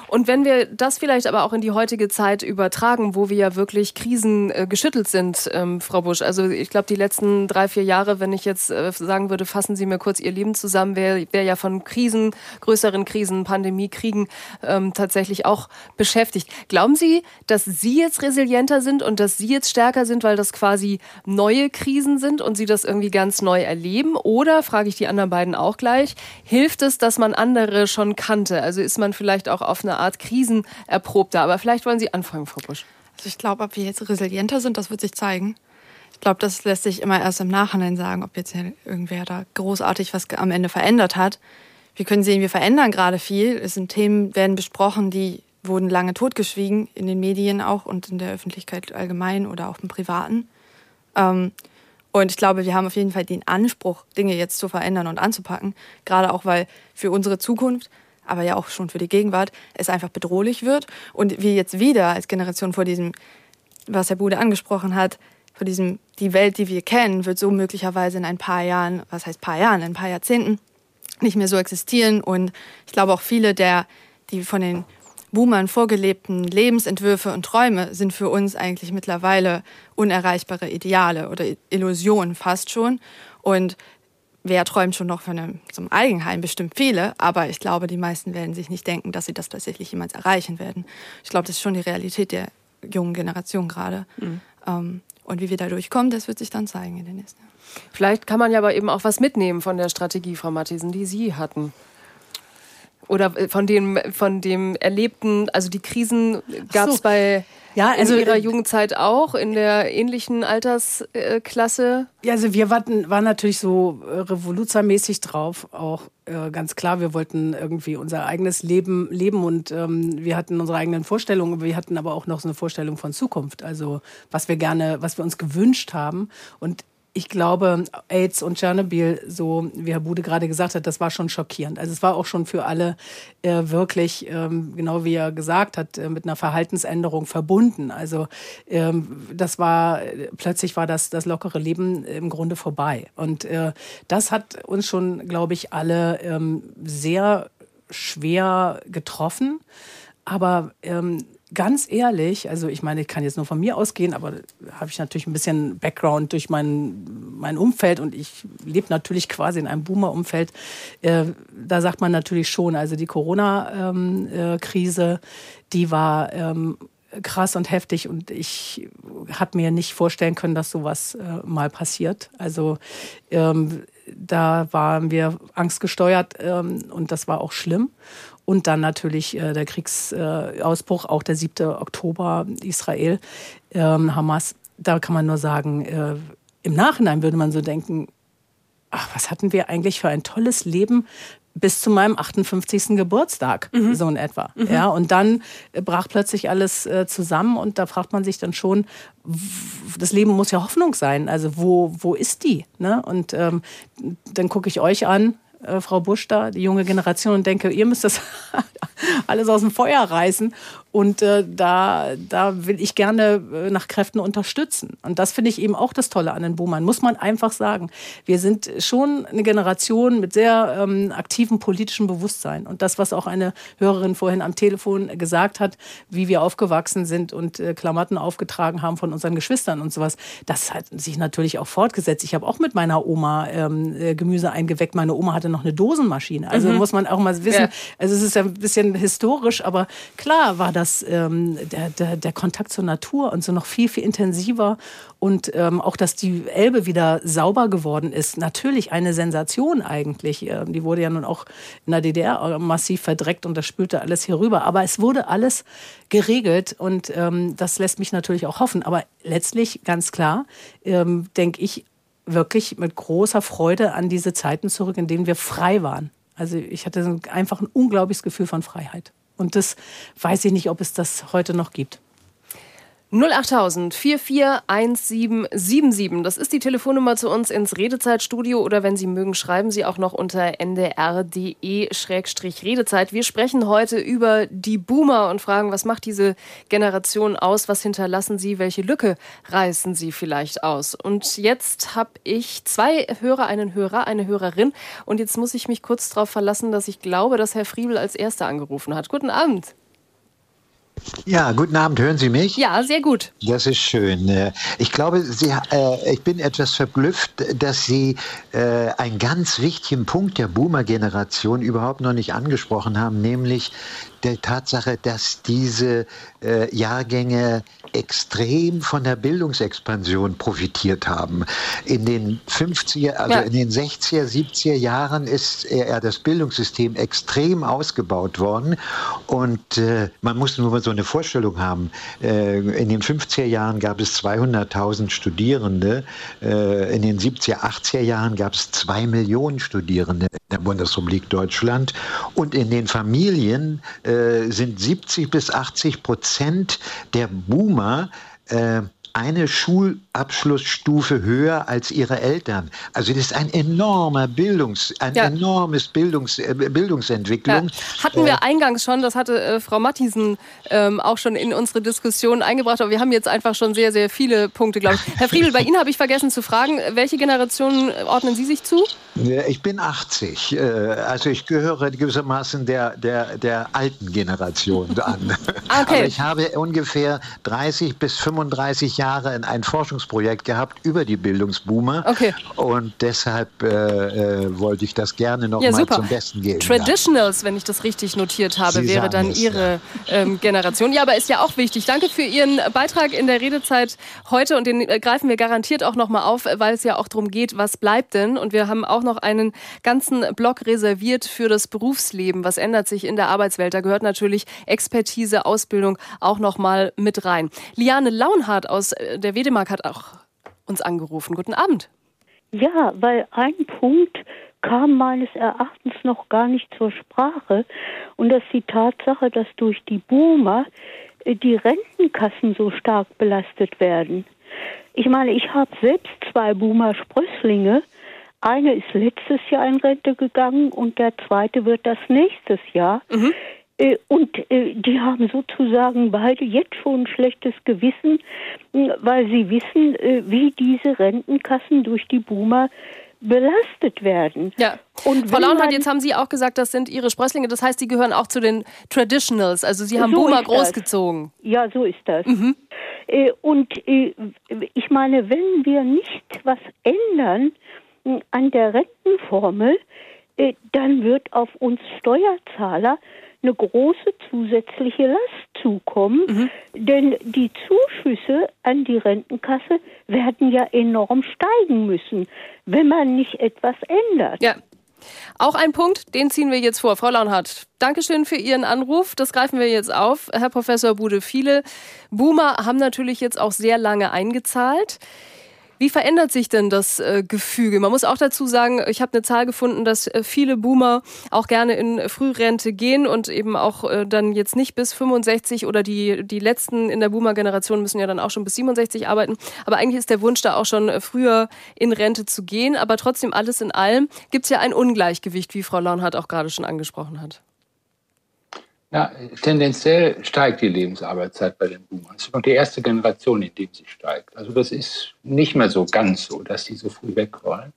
und wenn wir das vielleicht aber auch in die heutige Zeit übertragen, wo wir ja wirklich krisengeschüttelt äh, sind, ähm, Frau Busch. Also ich glaube, die letzten drei, vier Jahre, wenn ich jetzt äh, sagen würde, fassen Sie mir kurz Ihr Leben zusammen, wäre wär ja von Krisen, größeren Krisen, Pandemie, Kriegen ähm, tatsächlich auch beschäftigt. Glauben Sie, dass Sie jetzt resilienter sind und dass Sie jetzt stärker sind, weil das quasi neue Krisen sind und Sie das irgendwie ganz neu erleben? Oder, frage ich die anderen beiden auch gleich, hilft es, dass man andere schon kannte? Also ist man vielleicht auch auf eine Art krisenerprobter. Aber vielleicht wollen Sie anfangen, Frau Busch. Also ich glaube, ob wir jetzt resilienter sind, das wird sich zeigen. Ich glaube, das lässt sich immer erst im Nachhinein sagen, ob jetzt irgendwer da großartig was am Ende verändert hat. Wir können sehen, wir verändern gerade viel. Es sind Themen, werden besprochen, die wurden lange totgeschwiegen, in den Medien auch und in der Öffentlichkeit allgemein oder auch im Privaten. Ähm, und ich glaube, wir haben auf jeden Fall den Anspruch, Dinge jetzt zu verändern und anzupacken. Gerade auch, weil für unsere Zukunft aber ja auch schon für die Gegenwart, es einfach bedrohlich wird und wir jetzt wieder als Generation vor diesem was Herr Bude angesprochen hat, von diesem, die Welt, die wir kennen, wird so möglicherweise in ein paar Jahren, was heißt paar Jahren, in ein paar Jahrzehnten nicht mehr so existieren. Und ich glaube auch viele der, die von den Boomern vorgelebten Lebensentwürfe und Träume sind für uns eigentlich mittlerweile unerreichbare Ideale oder Illusionen fast schon. Und wer träumt schon noch von einem zum Eigenheim? Bestimmt viele, aber ich glaube, die meisten werden sich nicht denken, dass sie das tatsächlich jemals erreichen werden. Ich glaube, das ist schon die Realität der jungen Generation gerade. Mhm. Ähm, und wie wir da durchkommen, das wird sich dann zeigen in den nächsten Jahren. Vielleicht kann man ja aber eben auch was mitnehmen von der Strategie, Frau Matthiesen, die Sie hatten. Oder äh, von dem, von dem Erlebten, also die Krisen gab es so. bei ja, also in Ihrer äh, Jugendzeit auch, in der ähnlichen Altersklasse? Ja, also wir waren, waren natürlich so äh, revoluzermäßig drauf, auch äh, ganz klar. Wir wollten irgendwie unser eigenes Leben leben und ähm, wir hatten unsere eigenen Vorstellungen, wir hatten aber auch noch so eine Vorstellung von Zukunft, also was wir gerne, was wir uns gewünscht haben. Und ich glaube, AIDS und Tschernobyl, so wie Herr Bude gerade gesagt hat, das war schon schockierend. Also es war auch schon für alle äh, wirklich, ähm, genau wie er gesagt hat, äh, mit einer Verhaltensänderung verbunden. Also ähm, das war, plötzlich war das, das lockere Leben im Grunde vorbei. Und äh, das hat uns schon, glaube ich, alle ähm, sehr schwer getroffen. Aber ähm, ganz ehrlich, also ich meine, ich kann jetzt nur von mir ausgehen, aber habe ich natürlich ein bisschen Background durch mein, mein Umfeld und ich lebe natürlich quasi in einem Boomer-Umfeld. Äh, da sagt man natürlich schon, also die Corona-Krise, ähm, äh, die war ähm, krass und heftig und ich habe mir nicht vorstellen können, dass sowas äh, mal passiert. Also ähm, da waren wir angstgesteuert ähm, und das war auch schlimm. Und dann natürlich äh, der Kriegsausbruch, auch der 7. Oktober, Israel, ähm, Hamas. Da kann man nur sagen, äh, im Nachhinein würde man so denken, ach, was hatten wir eigentlich für ein tolles Leben bis zu meinem 58. Geburtstag, mhm. so in etwa. Mhm. Ja, und dann brach plötzlich alles äh, zusammen und da fragt man sich dann schon, das Leben muss ja Hoffnung sein. Also wo, wo ist die? Ne? Und ähm, dann gucke ich euch an, äh, Frau Busch da, die junge Generation, und denke, ihr müsst das <laughs> alles aus dem Feuer reißen. Und äh, da, da will ich gerne äh, nach Kräften unterstützen. Und das finde ich eben auch das Tolle an den Boomern, muss man einfach sagen. Wir sind schon eine Generation mit sehr ähm, aktivem politischem Bewusstsein. Und das, was auch eine Hörerin vorhin am Telefon gesagt hat, wie wir aufgewachsen sind und äh, Klamotten aufgetragen haben von unseren Geschwistern und sowas, das hat sich natürlich auch fortgesetzt. Ich habe auch mit meiner Oma ähm, äh, Gemüse eingeweckt. Meine Oma hatte noch eine Dosenmaschine. Also mhm. muss man auch mal wissen. Ja. Also es ist ja ein bisschen historisch, aber klar war das dass ähm, der, der, der Kontakt zur Natur und so noch viel, viel intensiver und ähm, auch, dass die Elbe wieder sauber geworden ist, natürlich eine Sensation eigentlich. Ähm, die wurde ja nun auch in der DDR massiv verdreckt und das spülte alles hier rüber. Aber es wurde alles geregelt und ähm, das lässt mich natürlich auch hoffen. Aber letztlich, ganz klar, ähm, denke ich wirklich mit großer Freude an diese Zeiten zurück, in denen wir frei waren. Also ich hatte einfach ein unglaubliches Gefühl von Freiheit. Und das weiß ich nicht, ob es das heute noch gibt. 08000 441777. Das ist die Telefonnummer zu uns ins Redezeitstudio oder wenn Sie mögen, schreiben Sie auch noch unter ndr.de-redezeit. Wir sprechen heute über die Boomer und fragen, was macht diese Generation aus? Was hinterlassen sie? Welche Lücke reißen sie vielleicht aus? Und jetzt habe ich zwei Hörer, einen Hörer, eine Hörerin. Und jetzt muss ich mich kurz darauf verlassen, dass ich glaube, dass Herr Friebel als Erster angerufen hat. Guten Abend. Ja, guten Abend. Hören Sie mich? Ja, sehr gut. Das ist schön. Ich glaube, Sie, äh, ich bin etwas verblüfft, dass Sie äh, einen ganz wichtigen Punkt der Boomer-Generation überhaupt noch nicht angesprochen haben, nämlich der Tatsache, dass diese äh, Jahrgänge extrem von der Bildungsexpansion profitiert haben. In den 50er, also ja. in den 60er, 70er Jahren ist eher das Bildungssystem extrem ausgebaut worden. Und äh, man muss nur mal so eine Vorstellung haben. Äh, in den 50er Jahren gab es 200.000 Studierende. Äh, in den 70er, 80er Jahren gab es zwei Millionen Studierende in der Bundesrepublik Deutschland. Und in den Familien äh, sind 70 bis 80 Prozent der Boomer äh, eine Schulabschlussstufe höher als ihre Eltern. Also das ist ein enormer Bildungs, ein ja. enormes Bildungs, äh, Bildungsentwicklung. Ja. Hatten wir eingangs schon, das hatte äh, Frau Mattiesen ähm, auch schon in unsere Diskussion eingebracht, aber wir haben jetzt einfach schon sehr, sehr viele Punkte, glaube ich. Herr Friedel, bei Ihnen habe ich vergessen zu fragen, welche Generation ordnen Sie sich zu? Ich bin 80, äh, also ich gehöre gewissermaßen der, der, der alten Generation an. Ah, okay. Aber ich habe ungefähr 30 bis 35 Jahre in ein Forschungsprojekt gehabt über die Bildungsboomer. Okay. Und deshalb äh, äh, wollte ich das gerne noch ja, mal zum Besten geben. Traditionals, ja. wenn ich das richtig notiert habe, Sie wäre dann es, Ihre ja. ähm, Generation. Ja, aber ist ja auch wichtig. Danke für Ihren Beitrag in der Redezeit heute und den äh, greifen wir garantiert auch noch mal auf, weil es ja auch darum geht, was bleibt denn? Und wir haben auch noch einen ganzen Block reserviert für das Berufsleben. Was ändert sich in der Arbeitswelt? Da gehört natürlich Expertise, Ausbildung auch noch mal mit rein. Liane Launhardt aus äh, der Wedemark hat auch uns angerufen. Guten Abend. Ja, weil ein Punkt kam meines Erachtens noch gar nicht zur Sprache und das ist die Tatsache, dass durch die Boomer äh, die Rentenkassen so stark belastet werden. Ich meine, ich habe selbst zwei Boomer-Sprösslinge. Eine ist letztes Jahr in Rente gegangen und der zweite wird das nächstes Jahr. Mhm. Äh, und äh, die haben sozusagen beide jetzt schon ein schlechtes Gewissen, weil sie wissen, äh, wie diese Rentenkassen durch die Boomer belastet werden. Ja. Und Frau Launhardt, jetzt haben Sie auch gesagt, das sind Ihre Sprösslinge. Das heißt, Sie gehören auch zu den Traditionals. Also Sie haben so Boomer großgezogen. Ja, so ist das. Mhm. Und ich meine, wenn wir nicht was ändern an der Rentenformel, dann wird auf uns Steuerzahler eine große zusätzliche Last zukommen, mhm. denn die Zuschüsse an die Rentenkasse werden ja enorm steigen müssen, wenn man nicht etwas ändert. Ja. Auch ein Punkt, den ziehen wir jetzt vor. Frau Launhardt, Dankeschön für Ihren Anruf. Das greifen wir jetzt auf. Herr Professor Bude, viele Boomer haben natürlich jetzt auch sehr lange eingezahlt. Wie verändert sich denn das äh, Gefüge? Man muss auch dazu sagen, ich habe eine Zahl gefunden, dass äh, viele Boomer auch gerne in Frührente gehen und eben auch äh, dann jetzt nicht bis 65 oder die, die letzten in der Boomer-Generation müssen ja dann auch schon bis 67 arbeiten. Aber eigentlich ist der Wunsch da auch schon äh, früher in Rente zu gehen. Aber trotzdem alles in allem gibt es ja ein Ungleichgewicht, wie Frau Launhardt auch gerade schon angesprochen hat. Ja, tendenziell steigt die Lebensarbeitszeit bei den Boomern. Es ist noch die erste Generation, in der sie steigt. Also das ist nicht mehr so ganz so, dass die so früh weg wollen.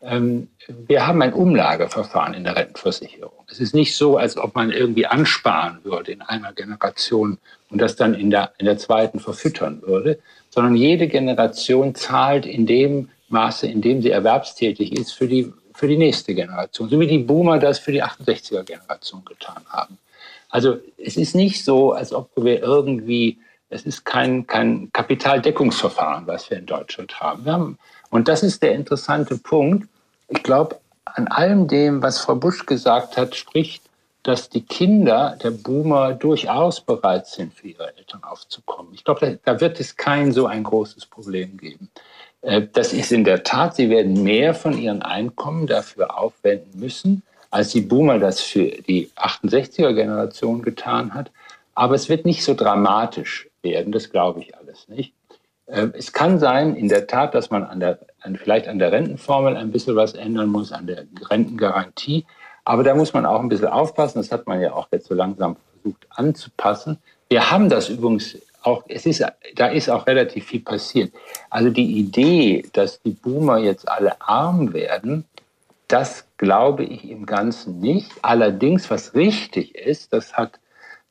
Ähm, wir haben ein Umlageverfahren in der Rentenversicherung. Es ist nicht so, als ob man irgendwie ansparen würde in einer Generation und das dann in der, in der zweiten verfüttern würde, sondern jede Generation zahlt in dem Maße, in dem sie erwerbstätig ist, für die, für die nächste Generation, so wie die Boomer das für die 68er-Generation getan haben. Also es ist nicht so, als ob wir irgendwie, es ist kein, kein Kapitaldeckungsverfahren, was wir in Deutschland haben. haben. Und das ist der interessante Punkt. Ich glaube, an allem dem, was Frau Busch gesagt hat, spricht, dass die Kinder der Boomer durchaus bereit sind, für ihre Eltern aufzukommen. Ich glaube, da, da wird es kein so ein großes Problem geben. Äh, das ist in der Tat, sie werden mehr von ihren Einkommen dafür aufwenden müssen als die Boomer das für die 68er-Generation getan hat. Aber es wird nicht so dramatisch werden, das glaube ich alles nicht. Ähm, es kann sein, in der Tat, dass man an der, an, vielleicht an der Rentenformel ein bisschen was ändern muss, an der Rentengarantie. Aber da muss man auch ein bisschen aufpassen. Das hat man ja auch jetzt so langsam versucht anzupassen. Wir haben das übrigens auch, es ist, da ist auch relativ viel passiert. Also die Idee, dass die Boomer jetzt alle arm werden, das glaube ich im Ganzen nicht. Allerdings, was richtig ist, das hat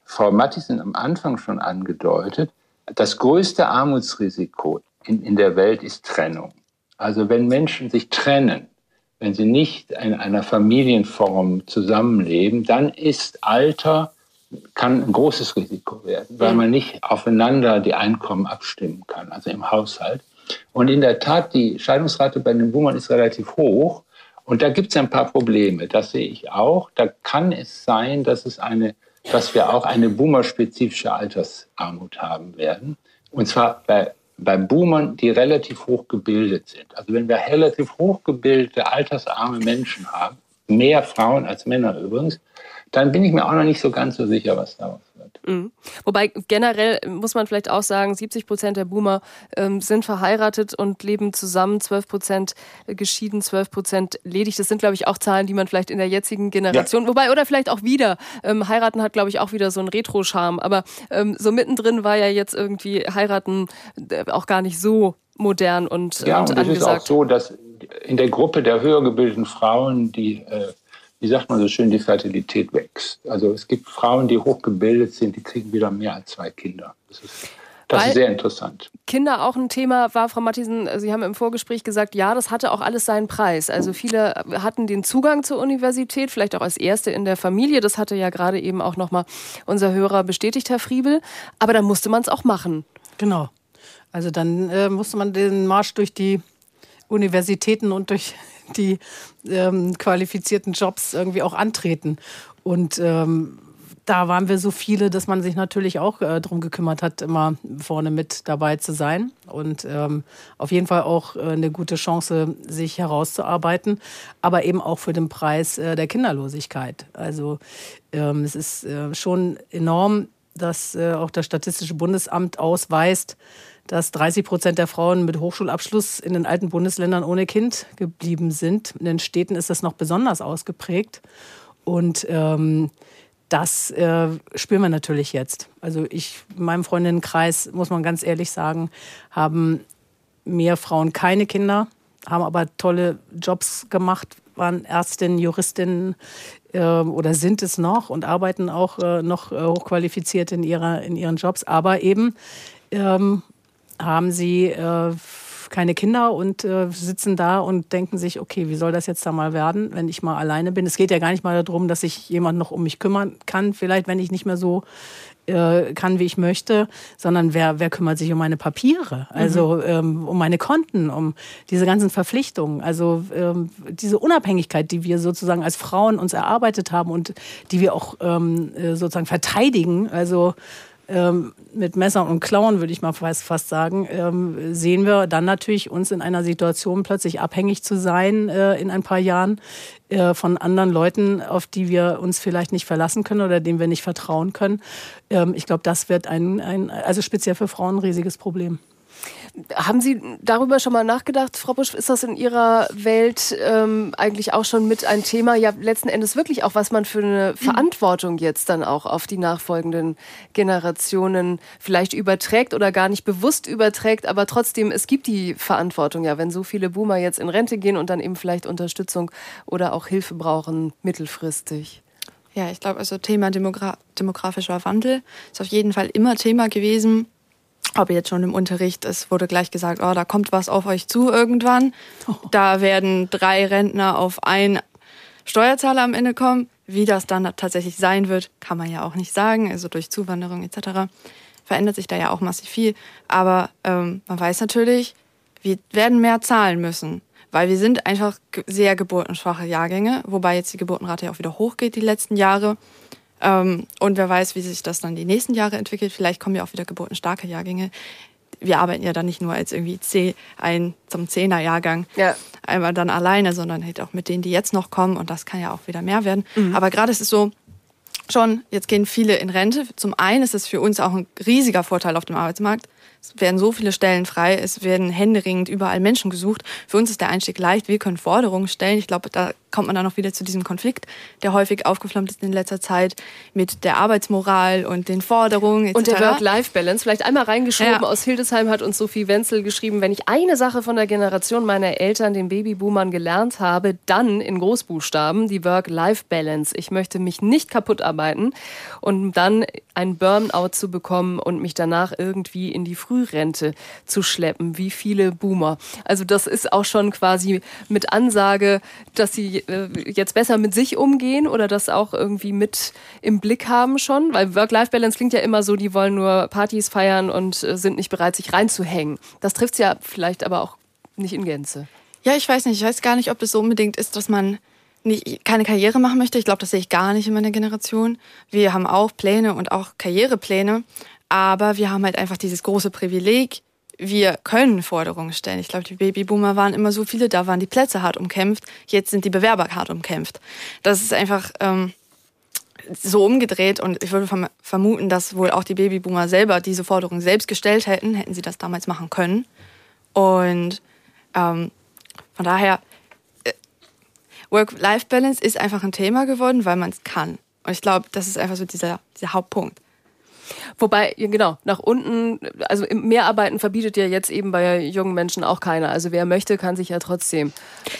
Frau Mattisen am Anfang schon angedeutet, das größte Armutsrisiko in, in der Welt ist Trennung. Also wenn Menschen sich trennen, wenn sie nicht in einer Familienform zusammenleben, dann ist Alter kann ein großes Risiko werden, weil man nicht aufeinander die Einkommen abstimmen kann, also im Haushalt. Und in der Tat, die Scheidungsrate bei den Boomern ist relativ hoch. Und da gibt es ein paar Probleme, das sehe ich auch. Da kann es sein, dass, es eine, dass wir auch eine boomerspezifische Altersarmut haben werden. Und zwar bei, bei Boomern, die relativ hoch gebildet sind. Also wenn wir relativ hochgebildete, altersarme Menschen haben, mehr Frauen als Männer übrigens, dann bin ich mir auch noch nicht so ganz so sicher, was daraus wird. Mhm. Wobei generell muss man vielleicht auch sagen, 70 Prozent der Boomer ähm, sind verheiratet und leben zusammen, 12 Prozent geschieden, 12 Prozent ledig. Das sind, glaube ich, auch Zahlen, die man vielleicht in der jetzigen Generation, ja. wobei, oder vielleicht auch wieder, ähm, heiraten hat, glaube ich, auch wieder so einen Retro-Charme. Aber ähm, so mittendrin war ja jetzt irgendwie heiraten äh, auch gar nicht so modern und Ja, und, und es ist auch so, dass in der Gruppe der höher gebildeten Frauen, die äh, wie sagt man so schön, die Fertilität wächst. Also es gibt Frauen, die hochgebildet sind, die kriegen wieder mehr als zwei Kinder. Das ist, das ist sehr interessant. Kinder auch ein Thema war, Frau Matthiesen, Sie haben im Vorgespräch gesagt, ja, das hatte auch alles seinen Preis. Also viele hatten den Zugang zur Universität, vielleicht auch als Erste in der Familie. Das hatte ja gerade eben auch nochmal unser Hörer bestätigt, Herr Friebel. Aber dann musste man es auch machen. Genau. Also dann äh, musste man den Marsch durch die Universitäten und durch die ähm, qualifizierten Jobs irgendwie auch antreten. Und ähm, da waren wir so viele, dass man sich natürlich auch äh, darum gekümmert hat, immer vorne mit dabei zu sein. Und ähm, auf jeden Fall auch äh, eine gute Chance, sich herauszuarbeiten, aber eben auch für den Preis äh, der Kinderlosigkeit. Also ähm, es ist äh, schon enorm, dass äh, auch das Statistische Bundesamt ausweist, dass 30 Prozent der Frauen mit Hochschulabschluss in den alten Bundesländern ohne Kind geblieben sind. In den Städten ist das noch besonders ausgeprägt. Und ähm, das äh, spüren wir natürlich jetzt. Also ich, in meinem Freundinnenkreis, muss man ganz ehrlich sagen, haben mehr Frauen keine Kinder, haben aber tolle Jobs gemacht, waren Ärztinnen, Juristinnen äh, oder sind es noch und arbeiten auch äh, noch äh, hochqualifiziert in, ihrer, in ihren Jobs, aber eben ähm, haben sie äh, keine Kinder und äh, sitzen da und denken sich, okay, wie soll das jetzt da mal werden, wenn ich mal alleine bin? Es geht ja gar nicht mal darum, dass sich jemand noch um mich kümmern kann, vielleicht, wenn ich nicht mehr so äh, kann, wie ich möchte, sondern wer, wer kümmert sich um meine Papiere, also mhm. ähm, um meine Konten, um diese ganzen Verpflichtungen, also ähm, diese Unabhängigkeit, die wir sozusagen als Frauen uns erarbeitet haben und die wir auch ähm, äh, sozusagen verteidigen, also ähm, mit Messer und Klauen, würde ich mal fast, fast sagen, ähm, sehen wir dann natürlich uns in einer Situation plötzlich abhängig zu sein äh, in ein paar Jahren äh, von anderen Leuten, auf die wir uns vielleicht nicht verlassen können oder denen wir nicht vertrauen können. Ähm, ich glaube, das wird ein, ein, also speziell für Frauen ein riesiges Problem. Haben Sie darüber schon mal nachgedacht, Frau Busch? Ist das in Ihrer Welt ähm, eigentlich auch schon mit ein Thema? Ja, letzten Endes wirklich auch, was man für eine Verantwortung jetzt dann auch auf die nachfolgenden Generationen vielleicht überträgt oder gar nicht bewusst überträgt, aber trotzdem, es gibt die Verantwortung ja, wenn so viele Boomer jetzt in Rente gehen und dann eben vielleicht Unterstützung oder auch Hilfe brauchen mittelfristig. Ja, ich glaube, also Thema Demogra demografischer Wandel ist auf jeden Fall immer Thema gewesen ob jetzt schon im Unterricht, es wurde gleich gesagt, oh, da kommt was auf euch zu irgendwann. Oh. Da werden drei Rentner auf ein Steuerzahler am Ende kommen. Wie das dann tatsächlich sein wird, kann man ja auch nicht sagen. Also durch Zuwanderung etc. verändert sich da ja auch massiv viel. Aber ähm, man weiß natürlich, wir werden mehr zahlen müssen. Weil wir sind einfach sehr geburtenschwache Jahrgänge, wobei jetzt die Geburtenrate ja auch wieder hochgeht die letzten Jahre. Ähm, und wer weiß, wie sich das dann die nächsten Jahre entwickelt. Vielleicht kommen ja auch wieder geburtenstarke Jahrgänge. Wir arbeiten ja dann nicht nur als irgendwie C, ein zum Zehner-Jahrgang ja. einmal dann alleine, sondern halt auch mit denen, die jetzt noch kommen. Und das kann ja auch wieder mehr werden. Mhm. Aber gerade ist es so, schon, jetzt gehen viele in Rente. Zum einen ist es für uns auch ein riesiger Vorteil auf dem Arbeitsmarkt. Es werden so viele Stellen frei, es werden händeringend überall Menschen gesucht. Für uns ist der Einstieg leicht, wir können Forderungen stellen. Ich glaube, da kommt man dann auch wieder zu diesem Konflikt, der häufig aufgeflammt ist in letzter Zeit mit der Arbeitsmoral und den Forderungen etc. Und der Work-Life-Balance. Vielleicht einmal reingeschoben, ja. aus Hildesheim hat uns Sophie Wenzel geschrieben, wenn ich eine Sache von der Generation meiner Eltern, den Babyboomern, gelernt habe, dann in Großbuchstaben die Work-Life-Balance. Ich möchte mich nicht kaputt arbeiten und dann ein Burnout zu bekommen und mich danach irgendwie in die Früh Frührente zu schleppen, wie viele Boomer. Also das ist auch schon quasi mit Ansage, dass sie äh, jetzt besser mit sich umgehen oder das auch irgendwie mit im Blick haben schon, weil Work-Life-Balance klingt ja immer so, die wollen nur Partys feiern und äh, sind nicht bereit, sich reinzuhängen. Das trifft ja vielleicht aber auch nicht in Gänze. Ja, ich weiß nicht. Ich weiß gar nicht, ob das so unbedingt ist, dass man nicht, keine Karriere machen möchte. Ich glaube, das sehe ich gar nicht in meiner Generation. Wir haben auch Pläne und auch Karrierepläne. Aber wir haben halt einfach dieses große Privileg, wir können Forderungen stellen. Ich glaube, die Babyboomer waren immer so viele, da waren die Plätze hart umkämpft, jetzt sind die Bewerber hart umkämpft. Das ist einfach, ähm, so umgedreht und ich würde vermuten, dass wohl auch die Babyboomer selber diese Forderung selbst gestellt hätten, hätten sie das damals machen können. Und ähm, von daher, äh, Work-Life-Balance ist einfach ein Thema geworden, weil man es kann. Und ich glaube, das ist einfach so dieser, dieser Hauptpunkt. Wobei, genau, nach unten, also mehr Arbeiten verbietet ja jetzt eben bei jungen Menschen auch keiner. Also wer möchte, kann sich ja trotzdem.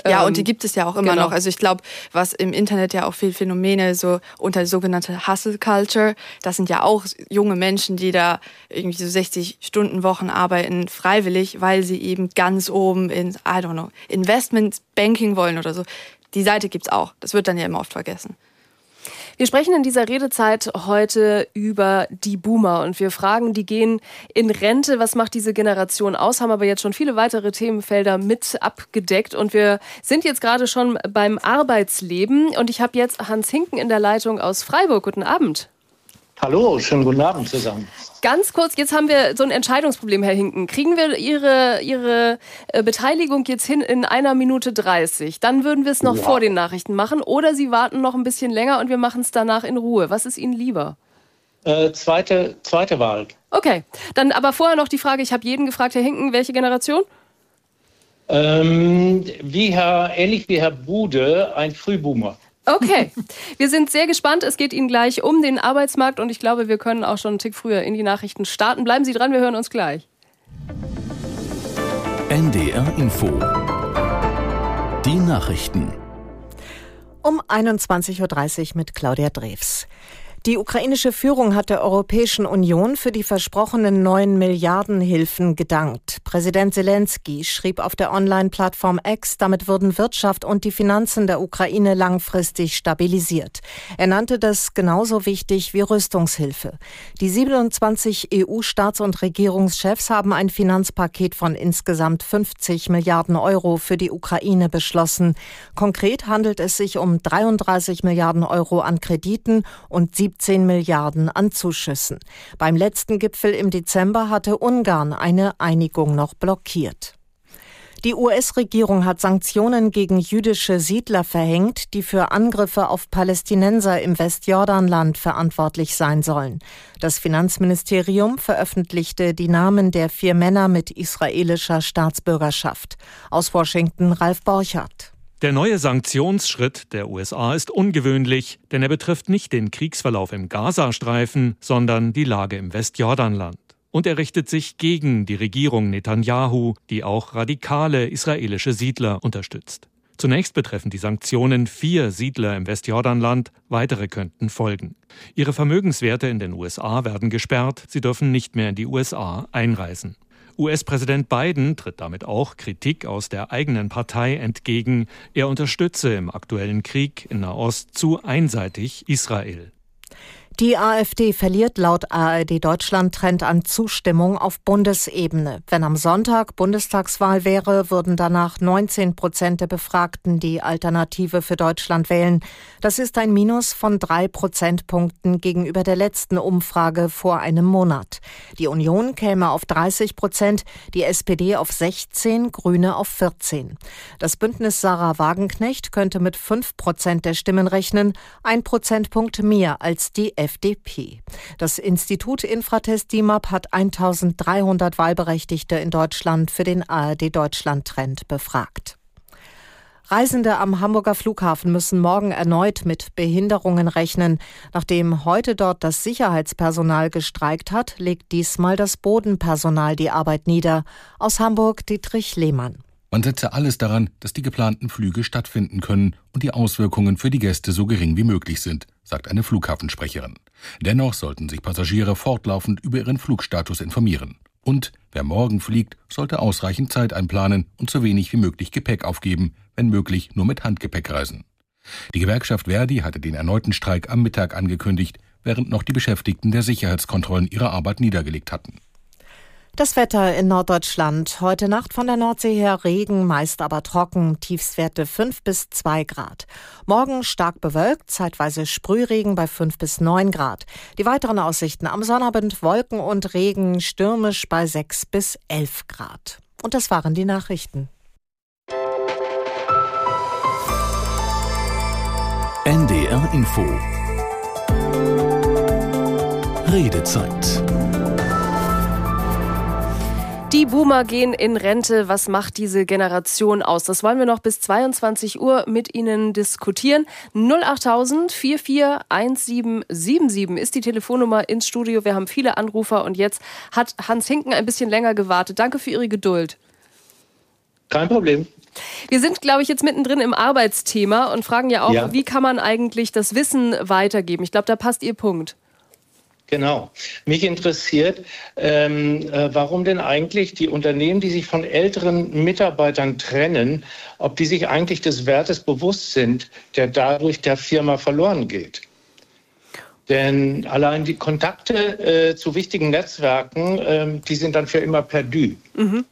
Ja, ähm, und die gibt es ja auch immer genau. noch. Also ich glaube, was im Internet ja auch viele Phänomene so unter sogenannte Hustle Culture, das sind ja auch junge Menschen, die da irgendwie so 60 Stunden Wochen arbeiten, freiwillig, weil sie eben ganz oben in, I don't know, Investment Banking wollen oder so. Die Seite gibt's auch. Das wird dann ja immer oft vergessen. Wir sprechen in dieser Redezeit heute über die Boomer und wir fragen, die gehen in Rente, was macht diese Generation aus, haben aber jetzt schon viele weitere Themenfelder mit abgedeckt und wir sind jetzt gerade schon beim Arbeitsleben und ich habe jetzt Hans Hinken in der Leitung aus Freiburg. Guten Abend. Hallo, schönen guten Abend zusammen. Ganz kurz, jetzt haben wir so ein Entscheidungsproblem, Herr Hinken. Kriegen wir Ihre, Ihre äh, Beteiligung jetzt hin in einer Minute 30? Dann würden wir es noch ja. vor den Nachrichten machen oder Sie warten noch ein bisschen länger und wir machen es danach in Ruhe. Was ist Ihnen lieber? Äh, zweite, zweite Wahl. Okay, dann aber vorher noch die Frage, ich habe jeden gefragt, Herr Hinken, welche Generation? Ähm, wie Herr, ähnlich wie Herr Bude, ein Frühboomer. Okay, wir sind sehr gespannt. Es geht Ihnen gleich um den Arbeitsmarkt und ich glaube, wir können auch schon einen Tick früher in die Nachrichten starten. Bleiben Sie dran, wir hören uns gleich. NDR Info. Die Nachrichten. Um 21.30 Uhr mit Claudia Drews. Die ukrainische Führung hat der Europäischen Union für die versprochenen neuen Milliardenhilfen gedankt. Präsident Zelensky schrieb auf der Online-Plattform X, damit würden Wirtschaft und die Finanzen der Ukraine langfristig stabilisiert. Er nannte das genauso wichtig wie Rüstungshilfe. Die 27 EU-Staats- und Regierungschefs haben ein Finanzpaket von insgesamt 50 Milliarden Euro für die Ukraine beschlossen. Konkret handelt es sich um 33 Milliarden Euro an Krediten und 17 Milliarden an Zuschüssen. Beim letzten Gipfel im Dezember hatte Ungarn eine Einigung noch blockiert. Die US-Regierung hat Sanktionen gegen jüdische Siedler verhängt, die für Angriffe auf Palästinenser im Westjordanland verantwortlich sein sollen. Das Finanzministerium veröffentlichte die Namen der vier Männer mit israelischer Staatsbürgerschaft. Aus Washington Ralf Borchardt. Der neue Sanktionsschritt der USA ist ungewöhnlich, denn er betrifft nicht den Kriegsverlauf im Gazastreifen, sondern die Lage im Westjordanland. Und er richtet sich gegen die Regierung Netanyahu, die auch radikale israelische Siedler unterstützt. Zunächst betreffen die Sanktionen vier Siedler im Westjordanland, weitere könnten folgen. Ihre Vermögenswerte in den USA werden gesperrt, sie dürfen nicht mehr in die USA einreisen. US-Präsident Biden tritt damit auch Kritik aus der eigenen Partei entgegen. Er unterstütze im aktuellen Krieg in Nahost zu einseitig Israel. Die AfD verliert laut ARD Deutschland Trend an Zustimmung auf Bundesebene. Wenn am Sonntag Bundestagswahl wäre, würden danach 19 Prozent der Befragten die Alternative für Deutschland wählen. Das ist ein Minus von drei Prozentpunkten gegenüber der letzten Umfrage vor einem Monat. Die Union käme auf 30 Prozent, die SPD auf 16, Grüne auf 14. Das Bündnis Sarah Wagenknecht könnte mit 5 Prozent der Stimmen rechnen, ein Prozentpunkt mehr als die FDP. Das Institut Infratest DIMAP hat 1300 Wahlberechtigte in Deutschland für den ARD Deutschland Trend befragt. Reisende am Hamburger Flughafen müssen morgen erneut mit Behinderungen rechnen. Nachdem heute dort das Sicherheitspersonal gestreikt hat, legt diesmal das Bodenpersonal die Arbeit nieder. Aus Hamburg Dietrich Lehmann. Man setze alles daran, dass die geplanten Flüge stattfinden können und die Auswirkungen für die Gäste so gering wie möglich sind sagt eine Flughafensprecherin. Dennoch sollten sich Passagiere fortlaufend über ihren Flugstatus informieren. Und wer morgen fliegt, sollte ausreichend Zeit einplanen und so wenig wie möglich Gepäck aufgeben, wenn möglich nur mit Handgepäck reisen. Die Gewerkschaft Verdi hatte den erneuten Streik am Mittag angekündigt, während noch die Beschäftigten der Sicherheitskontrollen ihre Arbeit niedergelegt hatten. Das Wetter in Norddeutschland. Heute Nacht von der Nordsee her Regen, meist aber trocken, Tiefswerte 5 bis 2 Grad. Morgen stark bewölkt, zeitweise Sprühregen bei 5 bis 9 Grad. Die weiteren Aussichten am Sonnabend Wolken und Regen, stürmisch bei 6 bis 11 Grad. Und das waren die Nachrichten. NDR Info Redezeit. Die Boomer gehen in Rente. Was macht diese Generation aus? Das wollen wir noch bis 22 Uhr mit Ihnen diskutieren. 08000 441777 ist die Telefonnummer ins Studio. Wir haben viele Anrufer und jetzt hat Hans Hinken ein bisschen länger gewartet. Danke für Ihre Geduld. Kein Problem. Wir sind, glaube ich, jetzt mittendrin im Arbeitsthema und fragen ja auch, ja. wie kann man eigentlich das Wissen weitergeben? Ich glaube, da passt Ihr Punkt. Genau. Mich interessiert, ähm, äh, warum denn eigentlich die Unternehmen, die sich von älteren Mitarbeitern trennen, ob die sich eigentlich des Wertes bewusst sind, der dadurch der Firma verloren geht. Denn allein die Kontakte äh, zu wichtigen Netzwerken, äh, die sind dann für immer perdu. Mhm.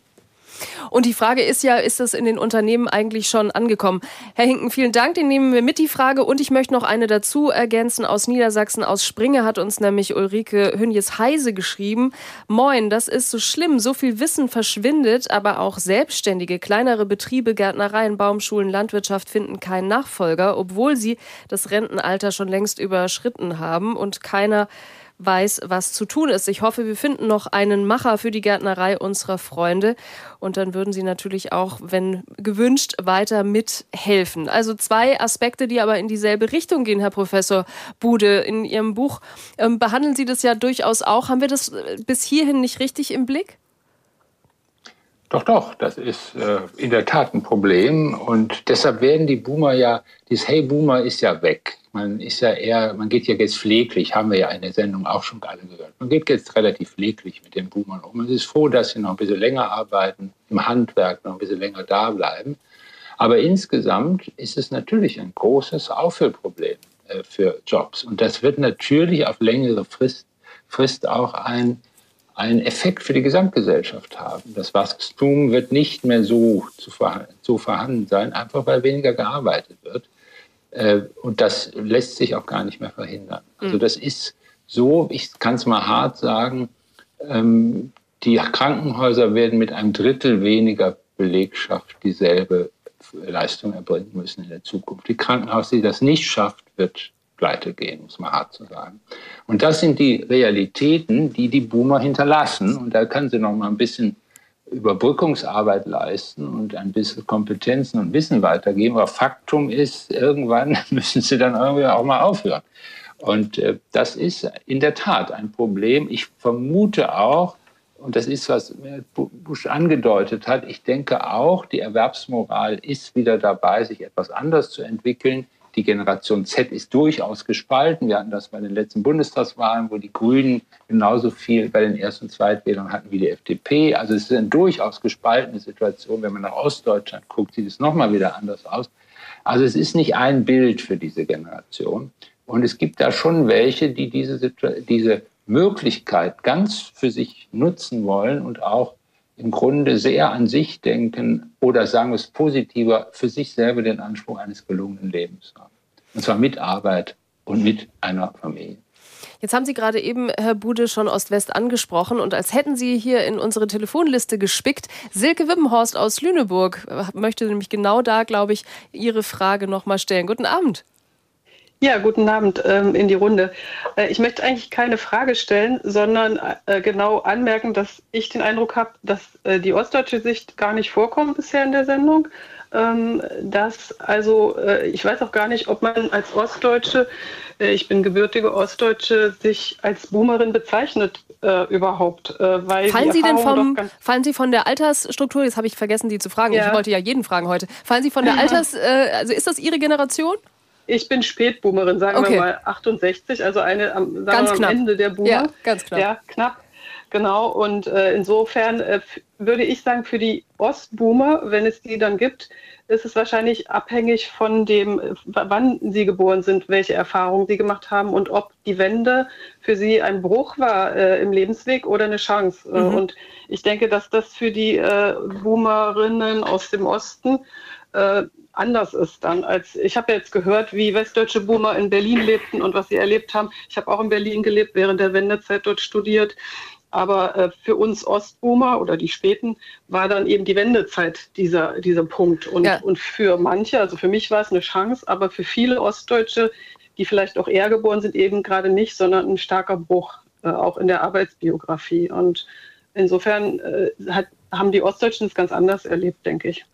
Und die Frage ist ja, ist das in den Unternehmen eigentlich schon angekommen? Herr Hinken, vielen Dank, den nehmen wir mit, die Frage. Und ich möchte noch eine dazu ergänzen. Aus Niedersachsen, aus Springe hat uns nämlich Ulrike Hünjes-Heise geschrieben. Moin, das ist so schlimm. So viel Wissen verschwindet, aber auch selbstständige, kleinere Betriebe, Gärtnereien, Baumschulen, Landwirtschaft finden keinen Nachfolger, obwohl sie das Rentenalter schon längst überschritten haben und keiner weiß, was zu tun ist. Ich hoffe, wir finden noch einen Macher für die Gärtnerei unserer Freunde. Und dann würden Sie natürlich auch, wenn gewünscht, weiter mithelfen. Also zwei Aspekte, die aber in dieselbe Richtung gehen, Herr Professor Bude. In Ihrem Buch ähm, behandeln Sie das ja durchaus auch. Haben wir das äh, bis hierhin nicht richtig im Blick? Doch, doch, das ist äh, in der Tat ein Problem. Und deshalb werden die Boomer ja, dieses Hey Boomer ist ja weg. Man ist ja eher, man geht ja jetzt pfleglich, haben wir ja in der Sendung auch schon alle gehört. Man geht jetzt relativ pfleglich mit den Boomern um. Man ist froh, dass sie noch ein bisschen länger arbeiten, im Handwerk noch ein bisschen länger da bleiben. Aber insgesamt ist es natürlich ein großes Auffüllproblem äh, für Jobs. Und das wird natürlich auf längere Frist, Frist auch ein einen Effekt für die Gesamtgesellschaft haben. Das Wachstum wird nicht mehr so, zu so vorhanden sein, einfach weil weniger gearbeitet wird. Äh, und das lässt sich auch gar nicht mehr verhindern. Also hm. das ist so, ich kann es mal hart sagen, ähm, die Krankenhäuser werden mit einem Drittel weniger Belegschaft dieselbe Leistung erbringen müssen in der Zukunft. Die Krankenhaus, die das nicht schafft, wird pleite gehen, muss man hart zu sagen. Und das sind die Realitäten, die die Boomer hinterlassen. Und da kann sie noch mal ein bisschen Überbrückungsarbeit leisten und ein bisschen Kompetenzen und Wissen weitergeben. Aber Faktum ist, irgendwann <laughs> müssen sie dann irgendwie auch mal aufhören. Und äh, das ist in der Tat ein Problem. Ich vermute auch, und das ist, was Bush angedeutet hat, ich denke auch, die Erwerbsmoral ist wieder dabei, sich etwas anders zu entwickeln. Die Generation Z ist durchaus gespalten. Wir hatten das bei den letzten Bundestagswahlen, wo die Grünen genauso viel bei den Erst- und Zweitwählern hatten wie die FDP. Also es ist eine durchaus gespaltene Situation. Wenn man nach Ostdeutschland guckt, sieht es nochmal wieder anders aus. Also es ist nicht ein Bild für diese Generation. Und es gibt da schon welche, die diese, diese Möglichkeit ganz für sich nutzen wollen und auch im Grunde sehr an sich denken oder sagen wir es positiver, für sich selber den Anspruch eines gelungenen Lebens haben. Und zwar mit Arbeit und mit einer Familie. Jetzt haben Sie gerade eben, Herr Bude, schon Ost-West angesprochen und als hätten Sie hier in unsere Telefonliste gespickt. Silke Wippenhorst aus Lüneburg möchte nämlich genau da, glaube ich, Ihre Frage nochmal stellen. Guten Abend. Ja, guten Abend ähm, in die Runde. Äh, ich möchte eigentlich keine Frage stellen, sondern äh, genau anmerken, dass ich den Eindruck habe, dass äh, die ostdeutsche Sicht gar nicht vorkommt bisher in der Sendung. Ähm, dass also, äh, ich weiß auch gar nicht, ob man als Ostdeutsche, äh, ich bin gebürtige Ostdeutsche, sich als Boomerin bezeichnet äh, überhaupt. weil fallen Sie denn vom, fallen Sie von der Altersstruktur, jetzt habe ich vergessen, Sie zu fragen, ja. ich wollte ja jeden fragen heute, fallen Sie von der <laughs> Alters, also ist das Ihre Generation? Ich bin Spätboomerin, sagen okay. wir mal 68, also eine am, sagen wir am Ende der Boomer. Ja, ganz knapp. Ja, knapp. Genau, und äh, insofern äh, würde ich sagen, für die Ostboomer, wenn es die dann gibt, ist es wahrscheinlich abhängig von dem, äh, wann sie geboren sind, welche Erfahrungen sie gemacht haben und ob die Wende für sie ein Bruch war äh, im Lebensweg oder eine Chance. Äh, mhm. Und ich denke, dass das für die äh, Boomerinnen aus dem Osten anders ist dann als ich habe jetzt gehört, wie westdeutsche Boomer in Berlin lebten und was sie erlebt haben. Ich habe auch in Berlin gelebt, während der Wendezeit dort studiert. Aber äh, für uns Ostboomer oder die Späten war dann eben die Wendezeit dieser, dieser Punkt. Und, ja. und für manche, also für mich war es eine Chance, aber für viele Ostdeutsche, die vielleicht auch eher geboren sind, eben gerade nicht, sondern ein starker Bruch. äh, auch in der Arbeitsbiografie. Und insofern äh, hat, haben die Ostdeutschen es ganz anders erlebt, denke ich.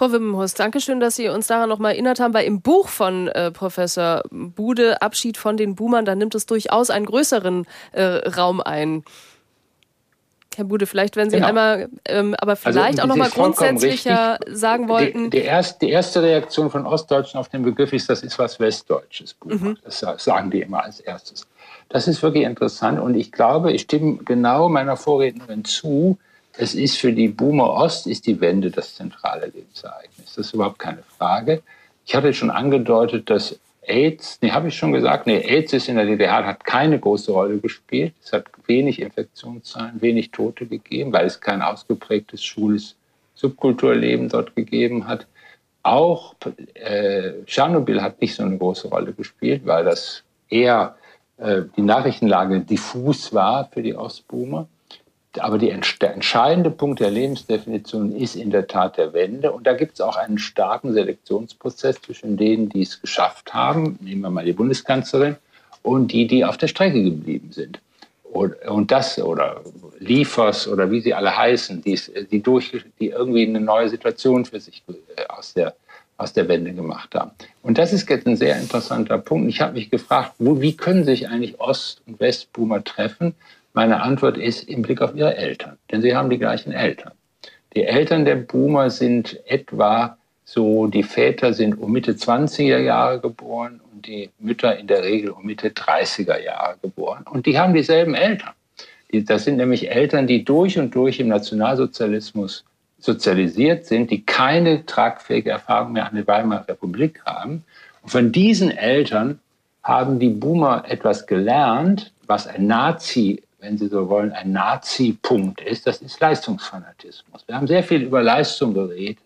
Frau Wimmenhus, danke schön, dass Sie uns daran noch mal erinnert haben, weil im Buch von äh, Professor Bude, Abschied von den Boomern, da nimmt es durchaus einen größeren äh, Raum ein. Herr Bude, vielleicht wenn Sie genau. einmal, ähm, aber also, vielleicht also, auch noch mal grundsätzlicher richtig. sagen wollten. Die, die, erst, die, erste Reaktion von Ostdeutschen auf den Begriff ist, das ist was Westdeutsches. Mhm. Das sagen die immer als erstes. Das ist wirklich interessant und ich glaube, ich stimme genau meiner Vorrednerin zu. Es ist für die Boomer Ost ist die Wende das zentrale Lebensereignis. Das ist überhaupt keine Frage. Ich hatte schon angedeutet, dass AIDS, nee, habe ich schon gesagt, nee, AIDS ist in der DDR, hat keine große Rolle gespielt. Es hat wenig Infektionszahlen, wenig Tote gegeben, weil es kein ausgeprägtes schules Subkulturleben dort gegeben hat. Auch äh, Tschernobyl hat nicht so eine große Rolle gespielt, weil das eher äh, die Nachrichtenlage diffus war für die Ostboomer. Aber die, der entscheidende Punkt der Lebensdefinition ist in der Tat der Wende. Und da gibt es auch einen starken Selektionsprozess zwischen denen, die es geschafft haben, nehmen wir mal die Bundeskanzlerin, und die, die auf der Strecke geblieben sind. Und, und das, oder Liefers, oder wie sie alle heißen, die, die, durch, die irgendwie eine neue Situation für sich äh, aus der, aus der Wende gemacht haben. Und das ist jetzt ein sehr interessanter Punkt. Ich habe mich gefragt, wo, wie können sich eigentlich Ost- und Westboomer treffen? Meine Antwort ist im Blick auf ihre Eltern, denn sie haben die gleichen Eltern. Die Eltern der Boomer sind etwa so, die Väter sind um Mitte 20er Jahre geboren und die Mütter in der Regel um Mitte 30er Jahre geboren. Und die haben dieselben Eltern. Das sind nämlich Eltern, die durch und durch im Nationalsozialismus sozialisiert sind, die keine tragfähige Erfahrung mehr an der Weimarer Republik haben. Und von diesen Eltern haben die Boomer etwas gelernt, was ein Nazi wenn Sie so wollen, ein Nazi-Punkt ist, das ist Leistungsfanatismus. Wir haben sehr viel über Leistung geredet.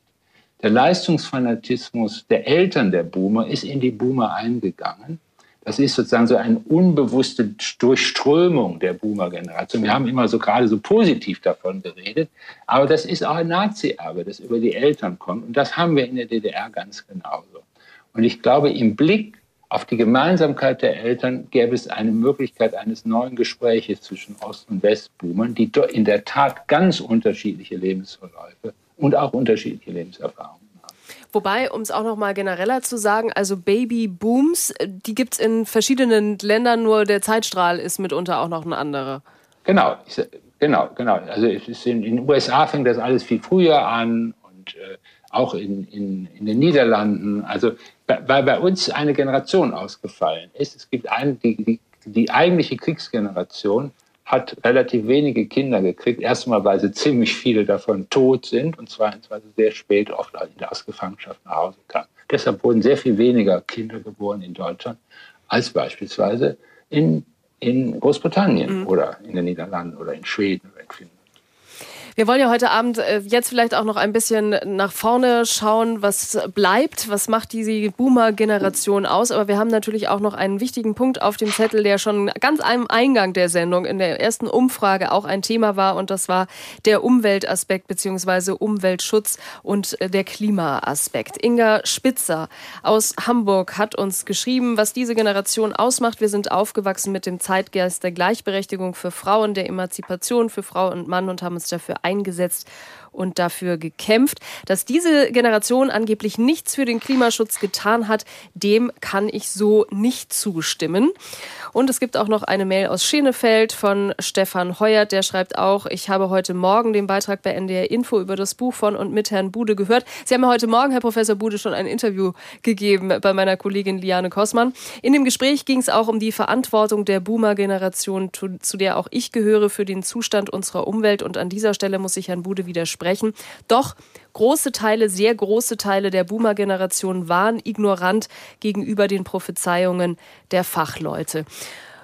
Der Leistungsfanatismus der Eltern der Boomer ist in die Boomer eingegangen. Das ist sozusagen so eine unbewusste Durchströmung der Boomer-Generation. Wir haben immer so gerade so positiv davon geredet, aber das ist auch ein Nazi-Erbe, das über die Eltern kommt. Und das haben wir in der DDR ganz genauso. Und ich glaube, im Blick auf die Gemeinsamkeit der Eltern gäbe es eine Möglichkeit eines neuen Gespräches zwischen Ost- und Westboomern, die in der Tat ganz unterschiedliche Lebensverläufe und auch unterschiedliche Lebenserfahrungen haben. Wobei, um es auch noch mal genereller zu sagen, also Babybooms, die gibt es in verschiedenen Ländern, nur der Zeitstrahl ist mitunter auch noch ein anderer. Genau, genau, genau. Also in, in den USA fängt das alles viel früher an und äh, auch in, in, in den Niederlanden. Also weil bei uns eine Generation ausgefallen ist. Es gibt eine, die, die, die eigentliche Kriegsgeneration hat relativ wenige Kinder gekriegt. Erstmal, weil sie ziemlich viele davon tot sind und zweitens, weil sie sehr spät oft aus Gefangenschaft nach Hause kamen. Deshalb wurden sehr viel weniger Kinder geboren in Deutschland als beispielsweise in, in Großbritannien mhm. oder in den Niederlanden oder in Schweden in. Wir wollen ja heute Abend äh, jetzt vielleicht auch noch ein bisschen nach vorne schauen, was bleibt, was macht diese Boomer-Generation aus. Aber wir haben natürlich auch noch einen wichtigen Punkt auf dem Zettel, der schon ganz am Eingang der Sendung in der ersten Umfrage auch ein Thema war. Und das war der Umweltaspekt bzw. Umweltschutz und äh, der Klimaaspekt. Inga Spitzer aus Hamburg hat uns geschrieben, was diese Generation ausmacht. Wir sind aufgewachsen mit dem Zeitgeist der Gleichberechtigung für Frauen, der Emanzipation für Frau und Mann und haben uns dafür eingesetzt und dafür gekämpft. Dass diese Generation angeblich nichts für den Klimaschutz getan hat, dem kann ich so nicht zustimmen. Und es gibt auch noch eine Mail aus Schenefeld von Stefan Heuert, der schreibt auch, ich habe heute Morgen den Beitrag bei NDR Info über das Buch von und mit Herrn Bude gehört. Sie haben ja heute Morgen, Herr Professor Bude, schon ein Interview gegeben bei meiner Kollegin Liane Kossmann. In dem Gespräch ging es auch um die Verantwortung der Boomer-Generation, zu der auch ich gehöre, für den Zustand unserer Umwelt. Und an dieser Stelle muss ich Herrn Bude widersprechen. Doch große Teile, sehr große Teile der Boomer-Generation waren ignorant gegenüber den Prophezeiungen der Fachleute.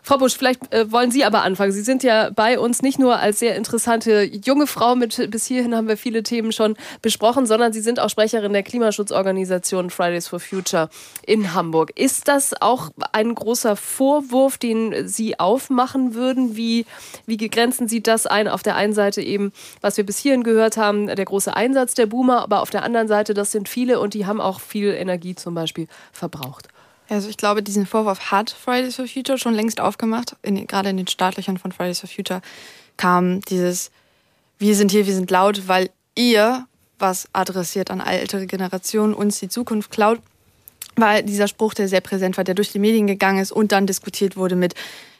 Frau Busch, vielleicht äh, wollen Sie aber anfangen. Sie sind ja bei uns nicht nur als sehr interessante junge Frau mit, bis hierhin haben wir viele Themen schon besprochen, sondern Sie sind auch Sprecherin der Klimaschutzorganisation Fridays for Future in Hamburg. Ist das auch ein großer Vorwurf, den Sie aufmachen würden? Wie, wie grenzen Sie das ein? Auf der einen Seite eben, was wir bis hierhin gehört haben, der große Einsatz der Boomer, aber auf der anderen Seite, das sind viele und die haben auch viel Energie zum Beispiel verbraucht. Also ich glaube, diesen Vorwurf hat Fridays for Future schon längst aufgemacht. In, gerade in den Startlöchern von Fridays for Future kam dieses, wir sind hier, wir sind laut, weil ihr was adressiert an ältere Generationen, uns die Zukunft klaut. Weil dieser Spruch, der sehr präsent war, der durch die Medien gegangen ist und dann diskutiert wurde mit,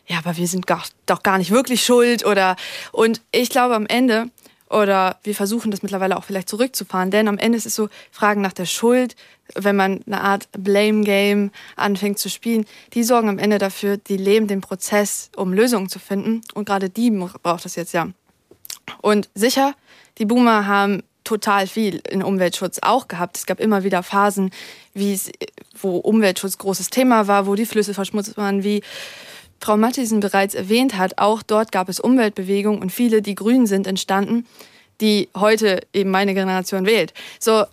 ja, aber wir sind doch gar nicht wirklich schuld oder, und ich glaube am Ende, oder wir versuchen das mittlerweile auch vielleicht zurückzufahren, denn am Ende ist es so, Fragen nach der Schuld, wenn man eine Art Blame Game anfängt zu spielen, die sorgen am Ende dafür, die leben den Prozess, um Lösungen zu finden. Und gerade die braucht es jetzt ja. Und sicher, die Boomer haben total viel in Umweltschutz auch gehabt. Es gab immer wieder Phasen, wie es, wo Umweltschutz großes Thema war, wo die Flüsse verschmutzt waren, wie Frau Mattisen bereits erwähnt hat. Auch dort gab es Umweltbewegungen und viele, die grün sind, entstanden, die heute eben meine Generation wählt. So,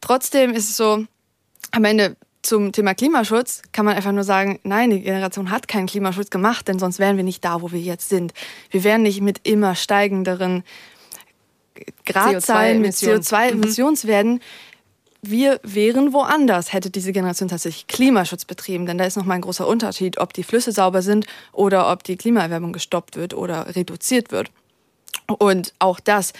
trotzdem ist es so, am Ende zum Thema Klimaschutz kann man einfach nur sagen, nein, die Generation hat keinen Klimaschutz gemacht, denn sonst wären wir nicht da, wo wir jetzt sind. Wir wären nicht mit immer steigenderen Gradzahlen mit CO2-Emissionswerten. Wir wären woanders, hätte diese Generation tatsächlich Klimaschutz betrieben. Denn da ist nochmal ein großer Unterschied, ob die Flüsse sauber sind oder ob die Klimaerwärmung gestoppt wird oder reduziert wird. Und auch das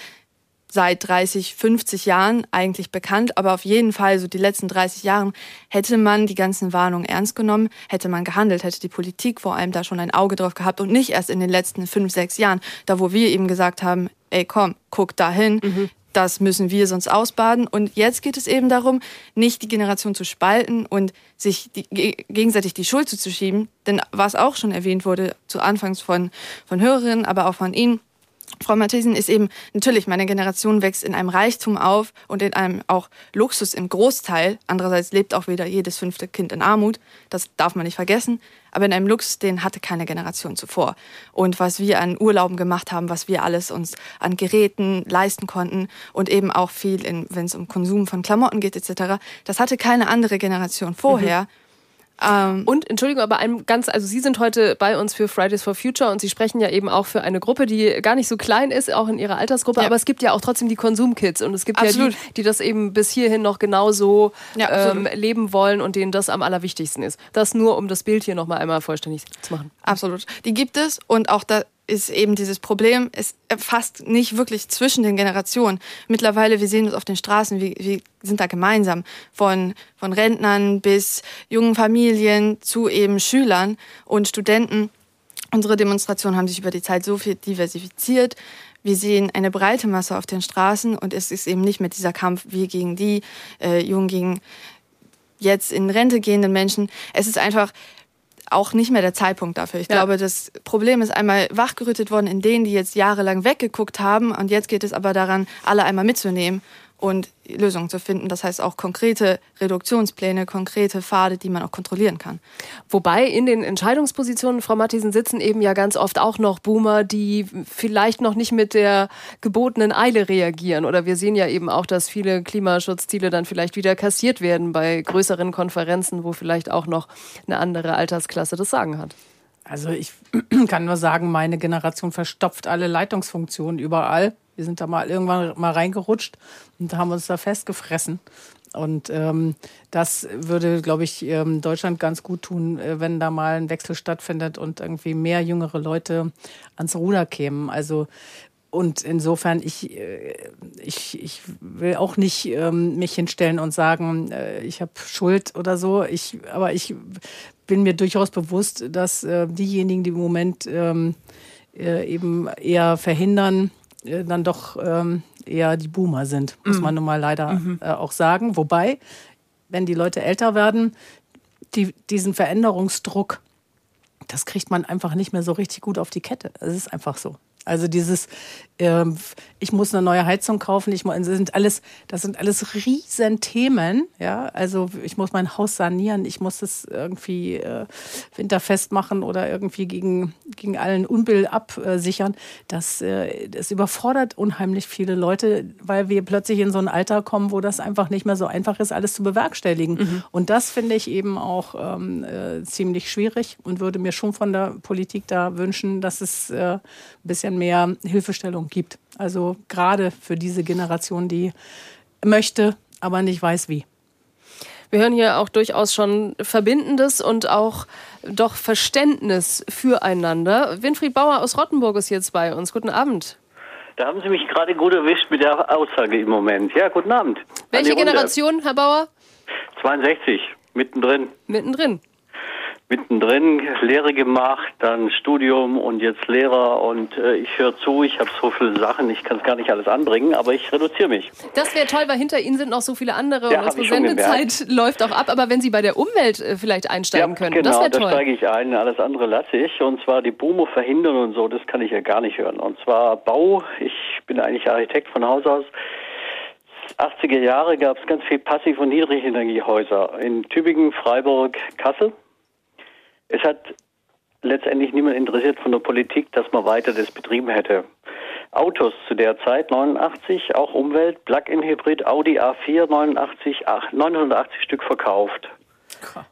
seit 30, 50 Jahren eigentlich bekannt, aber auf jeden Fall so die letzten 30 Jahren hätte man die ganzen Warnungen ernst genommen, hätte man gehandelt, hätte die Politik vor allem da schon ein Auge drauf gehabt und nicht erst in den letzten 5, 6 Jahren, da wo wir eben gesagt haben, ey komm, guck dahin, mhm. Das müssen wir sonst ausbaden und jetzt geht es eben darum, nicht die Generation zu spalten und sich die, gegenseitig die Schuld zuzuschieben, denn was auch schon erwähnt wurde zu Anfangs von, von Hörerinnen, aber auch von Ihnen, Frau Mathesen ist eben, natürlich, meine Generation wächst in einem Reichtum auf und in einem auch Luxus im Großteil. Andererseits lebt auch wieder jedes fünfte Kind in Armut. Das darf man nicht vergessen. Aber in einem Luxus, den hatte keine Generation zuvor. Und was wir an Urlauben gemacht haben, was wir alles uns an Geräten leisten konnten und eben auch viel, wenn es um Konsum von Klamotten geht etc., das hatte keine andere Generation vorher. Mhm. Ähm, und Entschuldigung, aber ein ganz, also Sie sind heute bei uns für Fridays for Future und Sie sprechen ja eben auch für eine Gruppe, die gar nicht so klein ist, auch in Ihrer Altersgruppe, ja. aber es gibt ja auch trotzdem die Konsumkids und es gibt absolut. ja die, die das eben bis hierhin noch genauso ja, ähm, leben wollen und denen das am allerwichtigsten ist. Das nur, um das Bild hier nochmal einmal vollständig zu machen. Absolut. Die gibt es und auch da ist eben dieses Problem, es erfasst nicht wirklich zwischen den Generationen. Mittlerweile, wir sehen uns auf den Straßen, wir, wir sind da gemeinsam. Von, von Rentnern bis jungen Familien zu eben Schülern und Studenten. Unsere Demonstrationen haben sich über die Zeit so viel diversifiziert. Wir sehen eine breite Masse auf den Straßen und es ist eben nicht mehr dieser Kampf, wir gegen die, äh, Jungen gegen jetzt in Rente gehenden Menschen. Es ist einfach, auch nicht mehr der Zeitpunkt dafür. Ich ja. glaube, das Problem ist einmal wachgerüttet worden in denen, die jetzt jahrelang weggeguckt haben. Und jetzt geht es aber daran, alle einmal mitzunehmen und Lösungen zu finden. Das heißt auch konkrete Reduktionspläne, konkrete Pfade, die man auch kontrollieren kann. Wobei in den Entscheidungspositionen, Frau Matthiesen, sitzen eben ja ganz oft auch noch Boomer, die vielleicht noch nicht mit der gebotenen Eile reagieren. Oder wir sehen ja eben auch, dass viele Klimaschutzziele dann vielleicht wieder kassiert werden bei größeren Konferenzen, wo vielleicht auch noch eine andere Altersklasse das Sagen hat. Also ich <clears throat> kann nur sagen, meine Generation verstopft alle Leitungsfunktionen überall. Wir sind da mal irgendwann mal reingerutscht und haben uns da festgefressen. Und ähm, das würde, glaube ich, ähm, Deutschland ganz gut tun, äh, wenn da mal ein Wechsel stattfindet und irgendwie mehr jüngere Leute ans Ruder kämen. Also und insofern, ich, äh, ich, ich will auch nicht ähm, mich hinstellen und sagen, äh, ich habe Schuld oder so. Ich, aber ich bin mir durchaus bewusst, dass äh, diejenigen, die im Moment ähm, äh, eben eher verhindern, dann doch ähm, eher die Boomer sind, muss mhm. man nun mal leider mhm. äh, auch sagen. Wobei, wenn die Leute älter werden, die, diesen Veränderungsdruck, das kriegt man einfach nicht mehr so richtig gut auf die Kette. Es ist einfach so. Also dieses, äh, ich muss eine neue Heizung kaufen, ich muss, das sind alles, das sind alles Riesenthemen, ja. Also ich muss mein Haus sanieren, ich muss es irgendwie äh, winterfest machen oder irgendwie gegen, gegen allen Unbill absichern. Das, äh, das überfordert unheimlich viele Leute, weil wir plötzlich in so ein Alter kommen, wo das einfach nicht mehr so einfach ist, alles zu bewerkstelligen. Mhm. Und das finde ich eben auch ähm, äh, ziemlich schwierig und würde mir schon von der Politik da wünschen, dass es äh, ein bisschen bisschen mehr Hilfestellung gibt. Also gerade für diese Generation, die möchte, aber nicht weiß wie. Wir hören hier auch durchaus schon Verbindendes und auch doch Verständnis füreinander. Winfried Bauer aus Rottenburg ist jetzt bei uns. Guten Abend. Da haben Sie mich gerade gut erwischt mit der Aussage im Moment. Ja, guten Abend. Welche Generation, Herr Bauer? 62, mittendrin. Mittendrin mittendrin Lehre gemacht, dann Studium und jetzt Lehrer und äh, ich höre zu, ich habe so viele Sachen, ich kann es gar nicht alles anbringen, aber ich reduziere mich. Das wäre toll, weil hinter Ihnen sind noch so viele andere ja, und unsere Sendezeit <laughs> läuft auch ab, aber wenn Sie bei der Umwelt äh, vielleicht einsteigen ja, können, genau, das wäre toll. da steige ich ein, alles andere lasse ich und zwar die Boomer verhindern und so, das kann ich ja gar nicht hören. Und zwar Bau, ich bin eigentlich Architekt von Haus aus, 80er Jahre gab es ganz viel Passiv- und Niedrigenergiehäuser in Tübingen, Freiburg, Kassel. Es hat letztendlich niemand interessiert von der Politik, dass man weiter das betrieben hätte. Autos zu der Zeit 89, auch Umwelt, Plug-in-Hybrid, Audi A4 89, 980 Stück verkauft.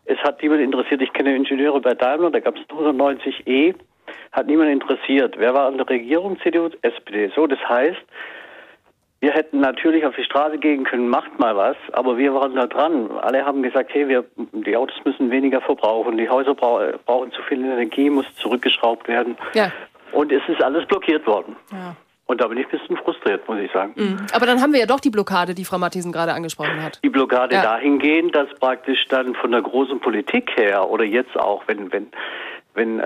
Es hat niemand interessiert. Ich kenne Ingenieure bei Daimler, da gab es 190e, hat niemand interessiert. Wer war an der Regierung? CDU, SPD. So, das heißt, wir hätten natürlich auf die Straße gehen können, macht mal was, aber wir waren da dran. Alle haben gesagt, hey, wir, die Autos müssen weniger verbrauchen, die Häuser brauchen zu viel Energie, muss zurückgeschraubt werden. Ja. Und es ist alles blockiert worden. Ja. Und da bin ich ein bisschen frustriert, muss ich sagen. Mhm. Aber dann haben wir ja doch die Blockade, die Frau Matthiesen gerade angesprochen hat. Die Blockade ja. dahingehend, dass praktisch dann von der großen Politik her oder jetzt auch, wenn, wenn, wenn äh,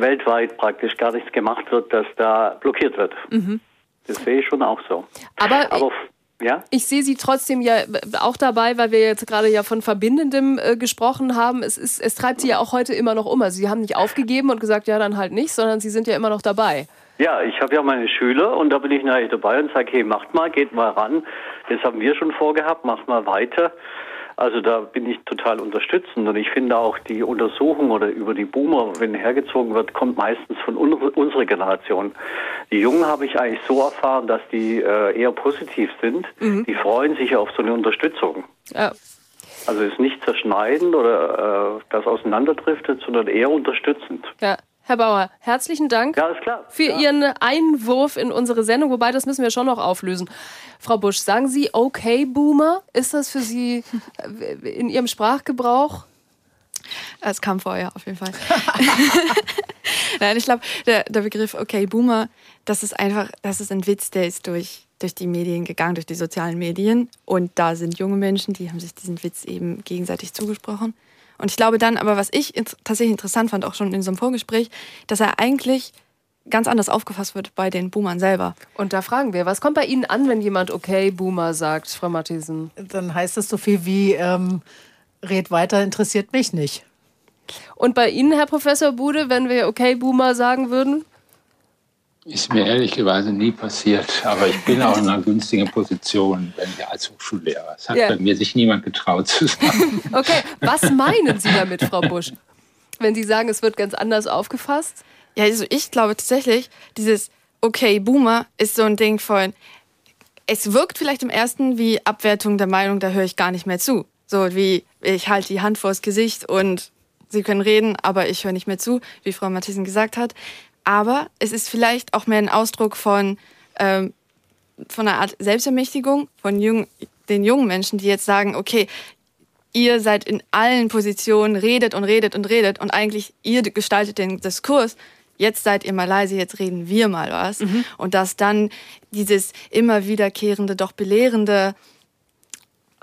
weltweit praktisch gar nichts gemacht wird, dass da blockiert wird. Mhm. Das sehe ich schon auch so. Aber, Aber ja? Ich sehe Sie trotzdem ja auch dabei, weil wir jetzt gerade ja von Verbindendem äh, gesprochen haben. Es, ist, es treibt Sie ja auch heute immer noch um. Also Sie haben nicht aufgegeben und gesagt, ja, dann halt nicht, sondern Sie sind ja immer noch dabei. Ja, ich habe ja meine Schüler und da bin ich natürlich dabei und sage, hey, macht mal, geht mal ran. Das haben wir schon vorgehabt, macht mal weiter. Also da bin ich total unterstützend und ich finde auch die Untersuchung oder über die Boomer, wenn hergezogen wird, kommt meistens von un unserer Generation. Die Jungen habe ich eigentlich so erfahren, dass die äh, eher positiv sind. Mhm. Die freuen sich auf so eine Unterstützung. Ja. Also es ist nicht zerschneidend oder äh, das auseinanderdriftet, sondern eher unterstützend. Ja. Herr Bauer, herzlichen Dank ja, für ja. Ihren Einwurf in unsere Sendung, wobei das müssen wir schon noch auflösen. Frau Busch, sagen Sie okay, Boomer? Ist das für Sie äh, in Ihrem Sprachgebrauch? Es kam vorher, auf jeden Fall. <laughs> Nein, ich glaube, der, der Begriff okay, Boomer, das ist einfach, das ist ein Witz, der ist durch, durch die Medien gegangen, durch die sozialen Medien. Und da sind junge Menschen, die haben sich diesen Witz eben gegenseitig zugesprochen. Und ich glaube dann, aber was ich tatsächlich interessant fand, auch schon in so einem Vorgespräch, dass er eigentlich ganz anders aufgefasst wird bei den Boomern selber. Und da fragen wir, was kommt bei Ihnen an, wenn jemand okay Boomer sagt, Frau Matthiesen? Dann heißt das so viel wie, ähm, red weiter, interessiert mich nicht. Und bei Ihnen, Herr Professor Bude, wenn wir okay Boomer sagen würden? Ist mir ehrlicherweise nie passiert, aber ich bin auch in einer günstigen Position, wenn ich als Hochschullehrer. Das hat ja. bei mir sich niemand getraut zu sagen. <laughs> Okay, was meinen Sie damit, Frau Busch? Wenn Sie sagen, es wird ganz anders aufgefasst? Ja, also ich glaube tatsächlich, dieses Okay, Boomer ist so ein Ding von, es wirkt vielleicht im ersten wie Abwertung der Meinung, da höre ich gar nicht mehr zu. So wie, ich halte die Hand vors Gesicht und Sie können reden, aber ich höre nicht mehr zu, wie Frau Matthiesen gesagt hat. Aber es ist vielleicht auch mehr ein Ausdruck von, ähm, von einer Art Selbstermächtigung von jung, den jungen Menschen, die jetzt sagen, okay, ihr seid in allen Positionen, redet und redet und redet und eigentlich ihr gestaltet den Diskurs. Jetzt seid ihr mal leise, jetzt reden wir mal was. Mhm. Und dass dann dieses immer wiederkehrende, doch belehrende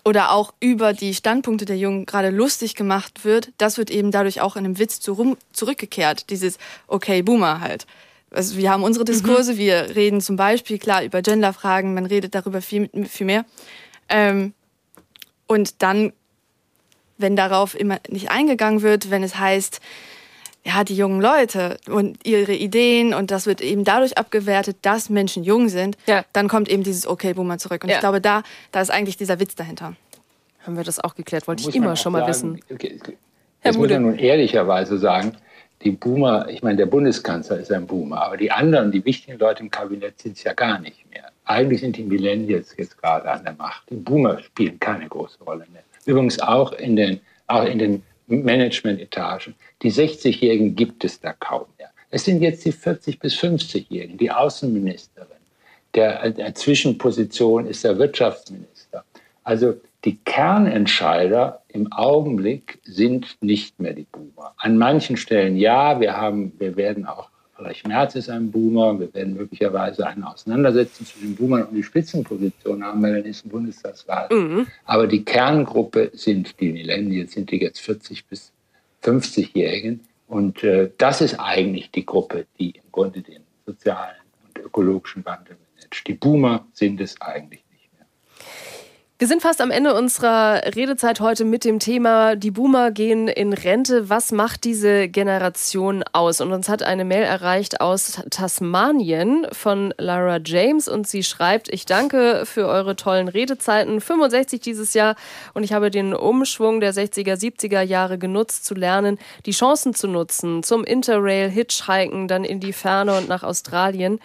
oder auch über die Standpunkte der Jungen gerade lustig gemacht wird, das wird eben dadurch auch in einem Witz zurückgekehrt. Dieses Okay, Boomer halt. Also wir haben unsere Diskurse, mhm. wir reden zum Beispiel klar über Genderfragen, man redet darüber viel, viel mehr. Ähm, und dann, wenn darauf immer nicht eingegangen wird, wenn es heißt, ja, die jungen Leute und ihre Ideen und das wird eben dadurch abgewertet, dass Menschen jung sind, ja. dann kommt eben dieses Okay Boomer zurück. Und ja. ich glaube, da, da ist eigentlich dieser Witz dahinter. Haben wir das auch geklärt? Wollte ich immer schon mal sagen, wissen. Okay, Herr muss man nun ehrlicherweise sagen, die Boomer, ich meine, der Bundeskanzler ist ein Boomer, aber die anderen, die wichtigen Leute im Kabinett sind es ja gar nicht mehr. Eigentlich sind die Millennials jetzt gerade an der Macht. Die Boomer spielen keine große Rolle mehr. Übrigens auch in den, auch in den Management-Etagen. Die 60-Jährigen gibt es da kaum mehr. Es sind jetzt die 40- bis 50-Jährigen, die Außenministerin. Der, der Zwischenposition ist der Wirtschaftsminister. Also die Kernentscheider im Augenblick sind nicht mehr die Boomer. An manchen Stellen ja, wir haben, wir werden auch, vielleicht Merz ist ein Boomer, wir werden möglicherweise eine Auseinandersetzung zwischen den Boomern und die Spitzenposition haben bei der nächsten Bundestagswahl. Mhm. Aber die Kerngruppe sind die Millennials, sind die jetzt 40 bis 50-Jährigen. Und äh, das ist eigentlich die Gruppe, die im Grunde den sozialen und ökologischen Wandel managt. Die Boomer sind es eigentlich wir sind fast am Ende unserer Redezeit heute mit dem Thema, die Boomer gehen in Rente. Was macht diese Generation aus? Und uns hat eine Mail erreicht aus Tasmanien von Lara James und sie schreibt, ich danke für eure tollen Redezeiten. 65 dieses Jahr und ich habe den Umschwung der 60er, 70er Jahre genutzt, zu lernen, die Chancen zu nutzen, zum Interrail, Hitchhiken, dann in die Ferne und nach Australien.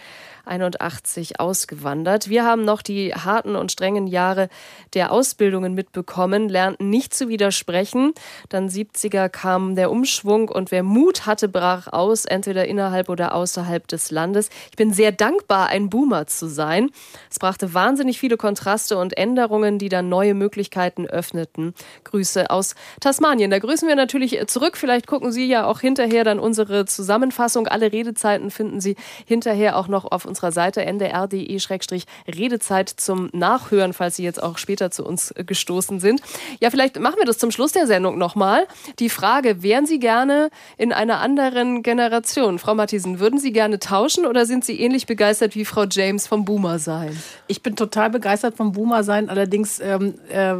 81 ausgewandert. Wir haben noch die harten und strengen Jahre der Ausbildungen mitbekommen, lernten nicht zu widersprechen. Dann 70er kam der Umschwung und wer Mut hatte, brach aus, entweder innerhalb oder außerhalb des Landes. Ich bin sehr dankbar, ein Boomer zu sein. Es brachte wahnsinnig viele Kontraste und Änderungen, die dann neue Möglichkeiten öffneten. Grüße aus Tasmanien. Da grüßen wir natürlich zurück. Vielleicht gucken Sie ja auch hinterher dann unsere Zusammenfassung. Alle Redezeiten finden Sie hinterher auch noch auf unserer Seite ndr.de-redezeit zum Nachhören, falls Sie jetzt auch später zu uns gestoßen sind. Ja, vielleicht machen wir das zum Schluss der Sendung nochmal. Die Frage, wären Sie gerne in einer anderen Generation? Frau Matthiesen, würden Sie gerne tauschen oder sind Sie ähnlich begeistert wie Frau James vom Boomer sein? Ich bin total begeistert vom Boomer sein, allerdings ähm, äh,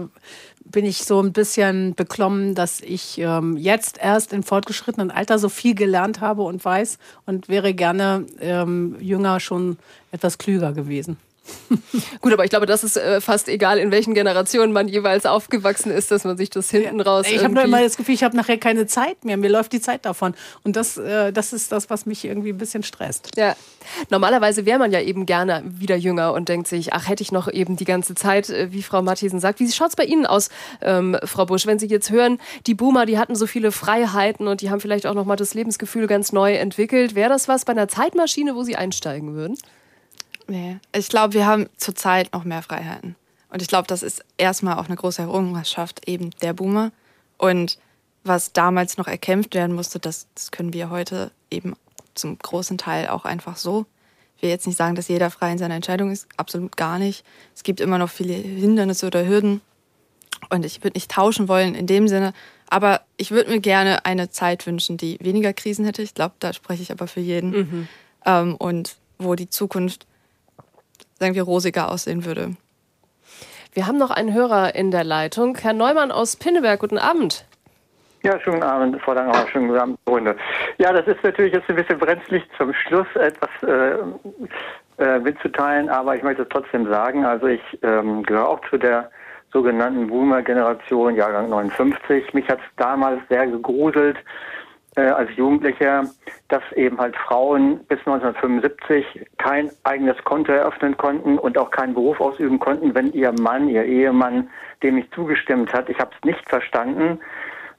bin ich so ein bisschen beklommen, dass ich ähm, jetzt erst in fortgeschrittenem Alter so viel gelernt habe und weiß und wäre gerne ähm, jünger schon etwas klüger gewesen. <laughs> Gut, aber ich glaube, das ist äh, fast egal, in welchen Generationen man jeweils aufgewachsen ist, dass man sich das hinten raus. Ich habe nur immer das Gefühl, ich habe nachher keine Zeit mehr. Mir läuft die Zeit davon. Und das, äh, das ist das, was mich irgendwie ein bisschen stresst. Ja. Normalerweise wäre man ja eben gerne wieder jünger und denkt sich, ach, hätte ich noch eben die ganze Zeit, äh, wie Frau Matthiesen sagt. Wie schaut es bei Ihnen aus, ähm, Frau Busch, wenn Sie jetzt hören, die Boomer, die hatten so viele Freiheiten und die haben vielleicht auch nochmal das Lebensgefühl ganz neu entwickelt. Wäre das was bei einer Zeitmaschine, wo Sie einsteigen würden? Nee, ich glaube, wir haben zurzeit noch mehr Freiheiten. Und ich glaube, das ist erstmal auch eine große Errungenschaft eben der Boomer. Und was damals noch erkämpft werden musste, das, das können wir heute eben zum großen Teil auch einfach so. Ich will jetzt nicht sagen, dass jeder frei in seiner Entscheidung ist, absolut gar nicht. Es gibt immer noch viele Hindernisse oder Hürden. Und ich würde nicht tauschen wollen in dem Sinne. Aber ich würde mir gerne eine Zeit wünschen, die weniger Krisen hätte. Ich glaube, da spreche ich aber für jeden. Mhm. Ähm, und wo die Zukunft sagen wir, rosiger aussehen würde. Wir haben noch einen Hörer in der Leitung. Herr Neumann aus Pinneberg, guten Abend. Ja, schönen Abend, Frau Langer, schönen guten Abend, Runde. Ja, das ist natürlich jetzt ein bisschen brenzlig zum Schluss etwas äh, äh, mitzuteilen, aber ich möchte es trotzdem sagen. Also ich ähm, gehöre auch zu der sogenannten Boomer-Generation, Jahrgang 59. Mich hat es damals sehr gegruselt, äh, als Jugendlicher, dass eben halt Frauen bis 1975 kein eigenes Konto eröffnen konnten und auch keinen Beruf ausüben konnten, wenn ihr Mann, ihr Ehemann dem nicht zugestimmt hat. Ich habe es nicht verstanden.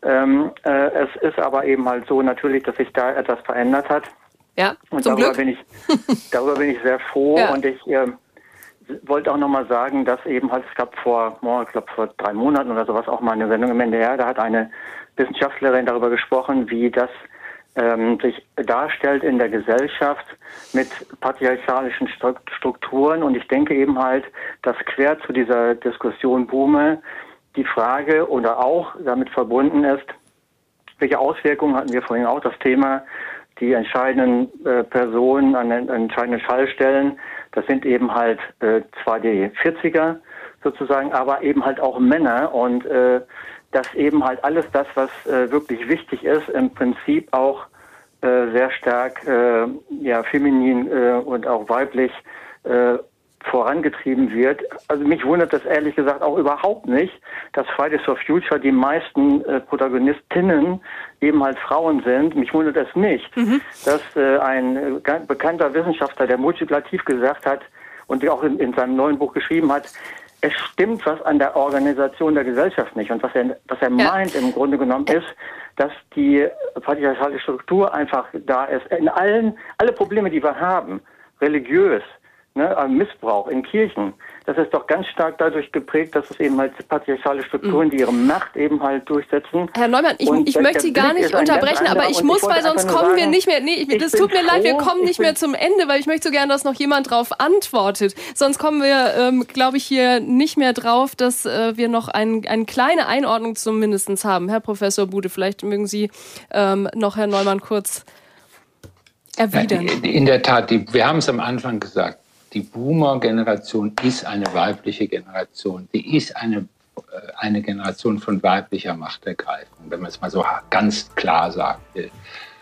Ähm, äh, es ist aber eben halt so natürlich, dass sich da etwas verändert hat. Ja, und zum darüber Glück. bin ich <laughs> darüber bin ich sehr froh Ja. und ich äh, wollte auch nochmal sagen, dass eben halt, es gab vor, oh, ich glaube vor drei Monaten oder sowas auch mal eine Sendung im NDR, da hat eine Wissenschaftlerin darüber gesprochen, wie das ähm, sich darstellt in der Gesellschaft mit patriarchalischen Stru- Strukturen. Und ich denke eben halt, dass quer zu dieser Diskussion Boome die Frage oder auch damit verbunden ist, welche Auswirkungen hatten wir vorhin auch das Thema, die entscheidenden äh, Personen an den entscheidenden Schallstellen, das sind eben halt äh, zwar die 40er sozusagen, aber eben halt auch Männer und äh, dass eben halt alles das, was äh, wirklich wichtig ist, im Prinzip auch äh, sehr stark äh, ja feminin äh, und auch weiblich äh, vorangetrieben wird. Also mich wundert das ehrlich gesagt auch überhaupt nicht, dass Fridays for Future die meisten äh, Protagonistinnen eben halt Frauen sind. Mich wundert es nicht, dass äh, ein bekannter Wissenschaftler, der multiplativ gesagt hat und auch in, in seinem neuen Buch geschrieben hat, es stimmt was an der Organisation der Gesellschaft nicht. Und was er, was er meint im Grunde genommen ist, dass die patriarchale Struktur einfach da ist. In allen, alle Probleme, die wir haben, religiös, ne, Missbrauch in Kirchen, das ist doch ganz stark dadurch geprägt, dass es eben halt patriarchale Strukturen, die ihre Macht eben halt durchsetzen. Herr Neumann, ich, ich möchte Sie gar nicht unterbrechen, aber ich muss, weil sonst kommen sagen, wir nicht mehr. Nee, das tut mir froh, leid, wir kommen nicht mehr zum Ende, weil ich möchte so gerne, dass noch jemand drauf antwortet. Sonst kommen wir, ähm, glaube ich, hier nicht mehr drauf, dass äh, wir noch ein, eine kleine Einordnung zumindest haben. Herr Professor Bude, vielleicht mögen Sie ähm, noch Herrn Neumann kurz erwidern. In der Tat, die, wir haben es am Anfang gesagt die Boomer-Generation ist eine weibliche Generation. Die ist eine, äh, eine Generation von weiblicher Machtergreifung, wenn man es mal so ganz klar sagen will.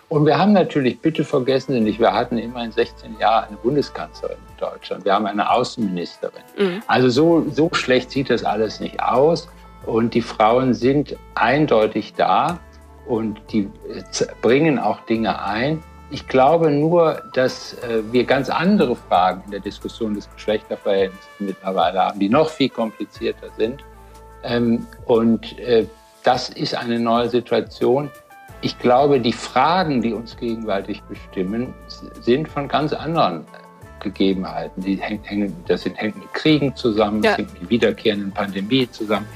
Und wir haben natürlich, bitte vergessen Sie nicht, wir hatten immerhin 16 Jahre eine Bundeskanzlerin in Deutschland. Wir haben eine Außenministerin. Mhm. Also so, so schlecht sieht das alles nicht aus. Und die Frauen sind eindeutig da und die äh, bringen auch Dinge ein. Ich glaube nur, dass äh, wir ganz andere Fragen in der Diskussion des Geschlechterverhältnisses mittlerweile haben, die noch viel komplizierter sind. Ähm, und äh, das ist eine neue Situation. Ich glaube, die Fragen, die uns gegenwärtig bestimmen, sind von ganz anderen Gegebenheiten. Die hängen, das hängt mit Kriegen zusammen, ja. das hängt mit wiederkehrenden Pandemien zusammen.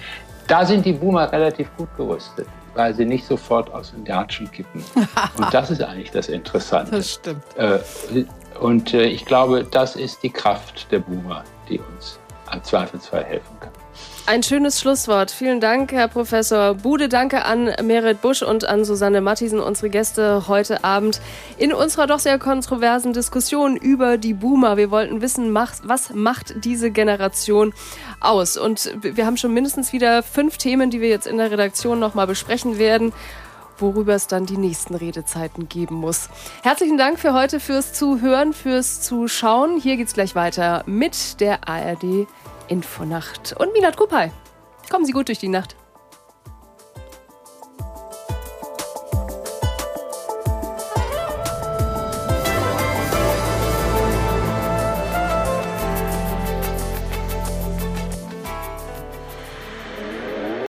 Da sind die Boomer relativ gut gerüstet weil sie nicht sofort aus den Latschen kippen. <laughs> Und das ist eigentlich das Interessante. Das stimmt. Äh, und äh, ich glaube, das ist die Kraft der Boomer, die uns am Zweifelsfall helfen. Ein schönes Schlusswort. Vielen Dank, Herr Professor Bude. Danke an Merit Busch und an Susanne Mattisen, unsere Gäste heute Abend in unserer doch sehr kontroversen Diskussion über die Boomer. Wir wollten wissen, was macht diese Generation aus? Und wir haben schon mindestens wieder fünf Themen, die wir jetzt in der Redaktion nochmal besprechen werden worüber es dann die nächsten Redezeiten geben muss. Herzlichen Dank für heute, fürs Zuhören, fürs Zuschauen. Hier geht es gleich weiter mit der ARD Infonacht. Und Milat Kupay. Kommen Sie gut durch die Nacht.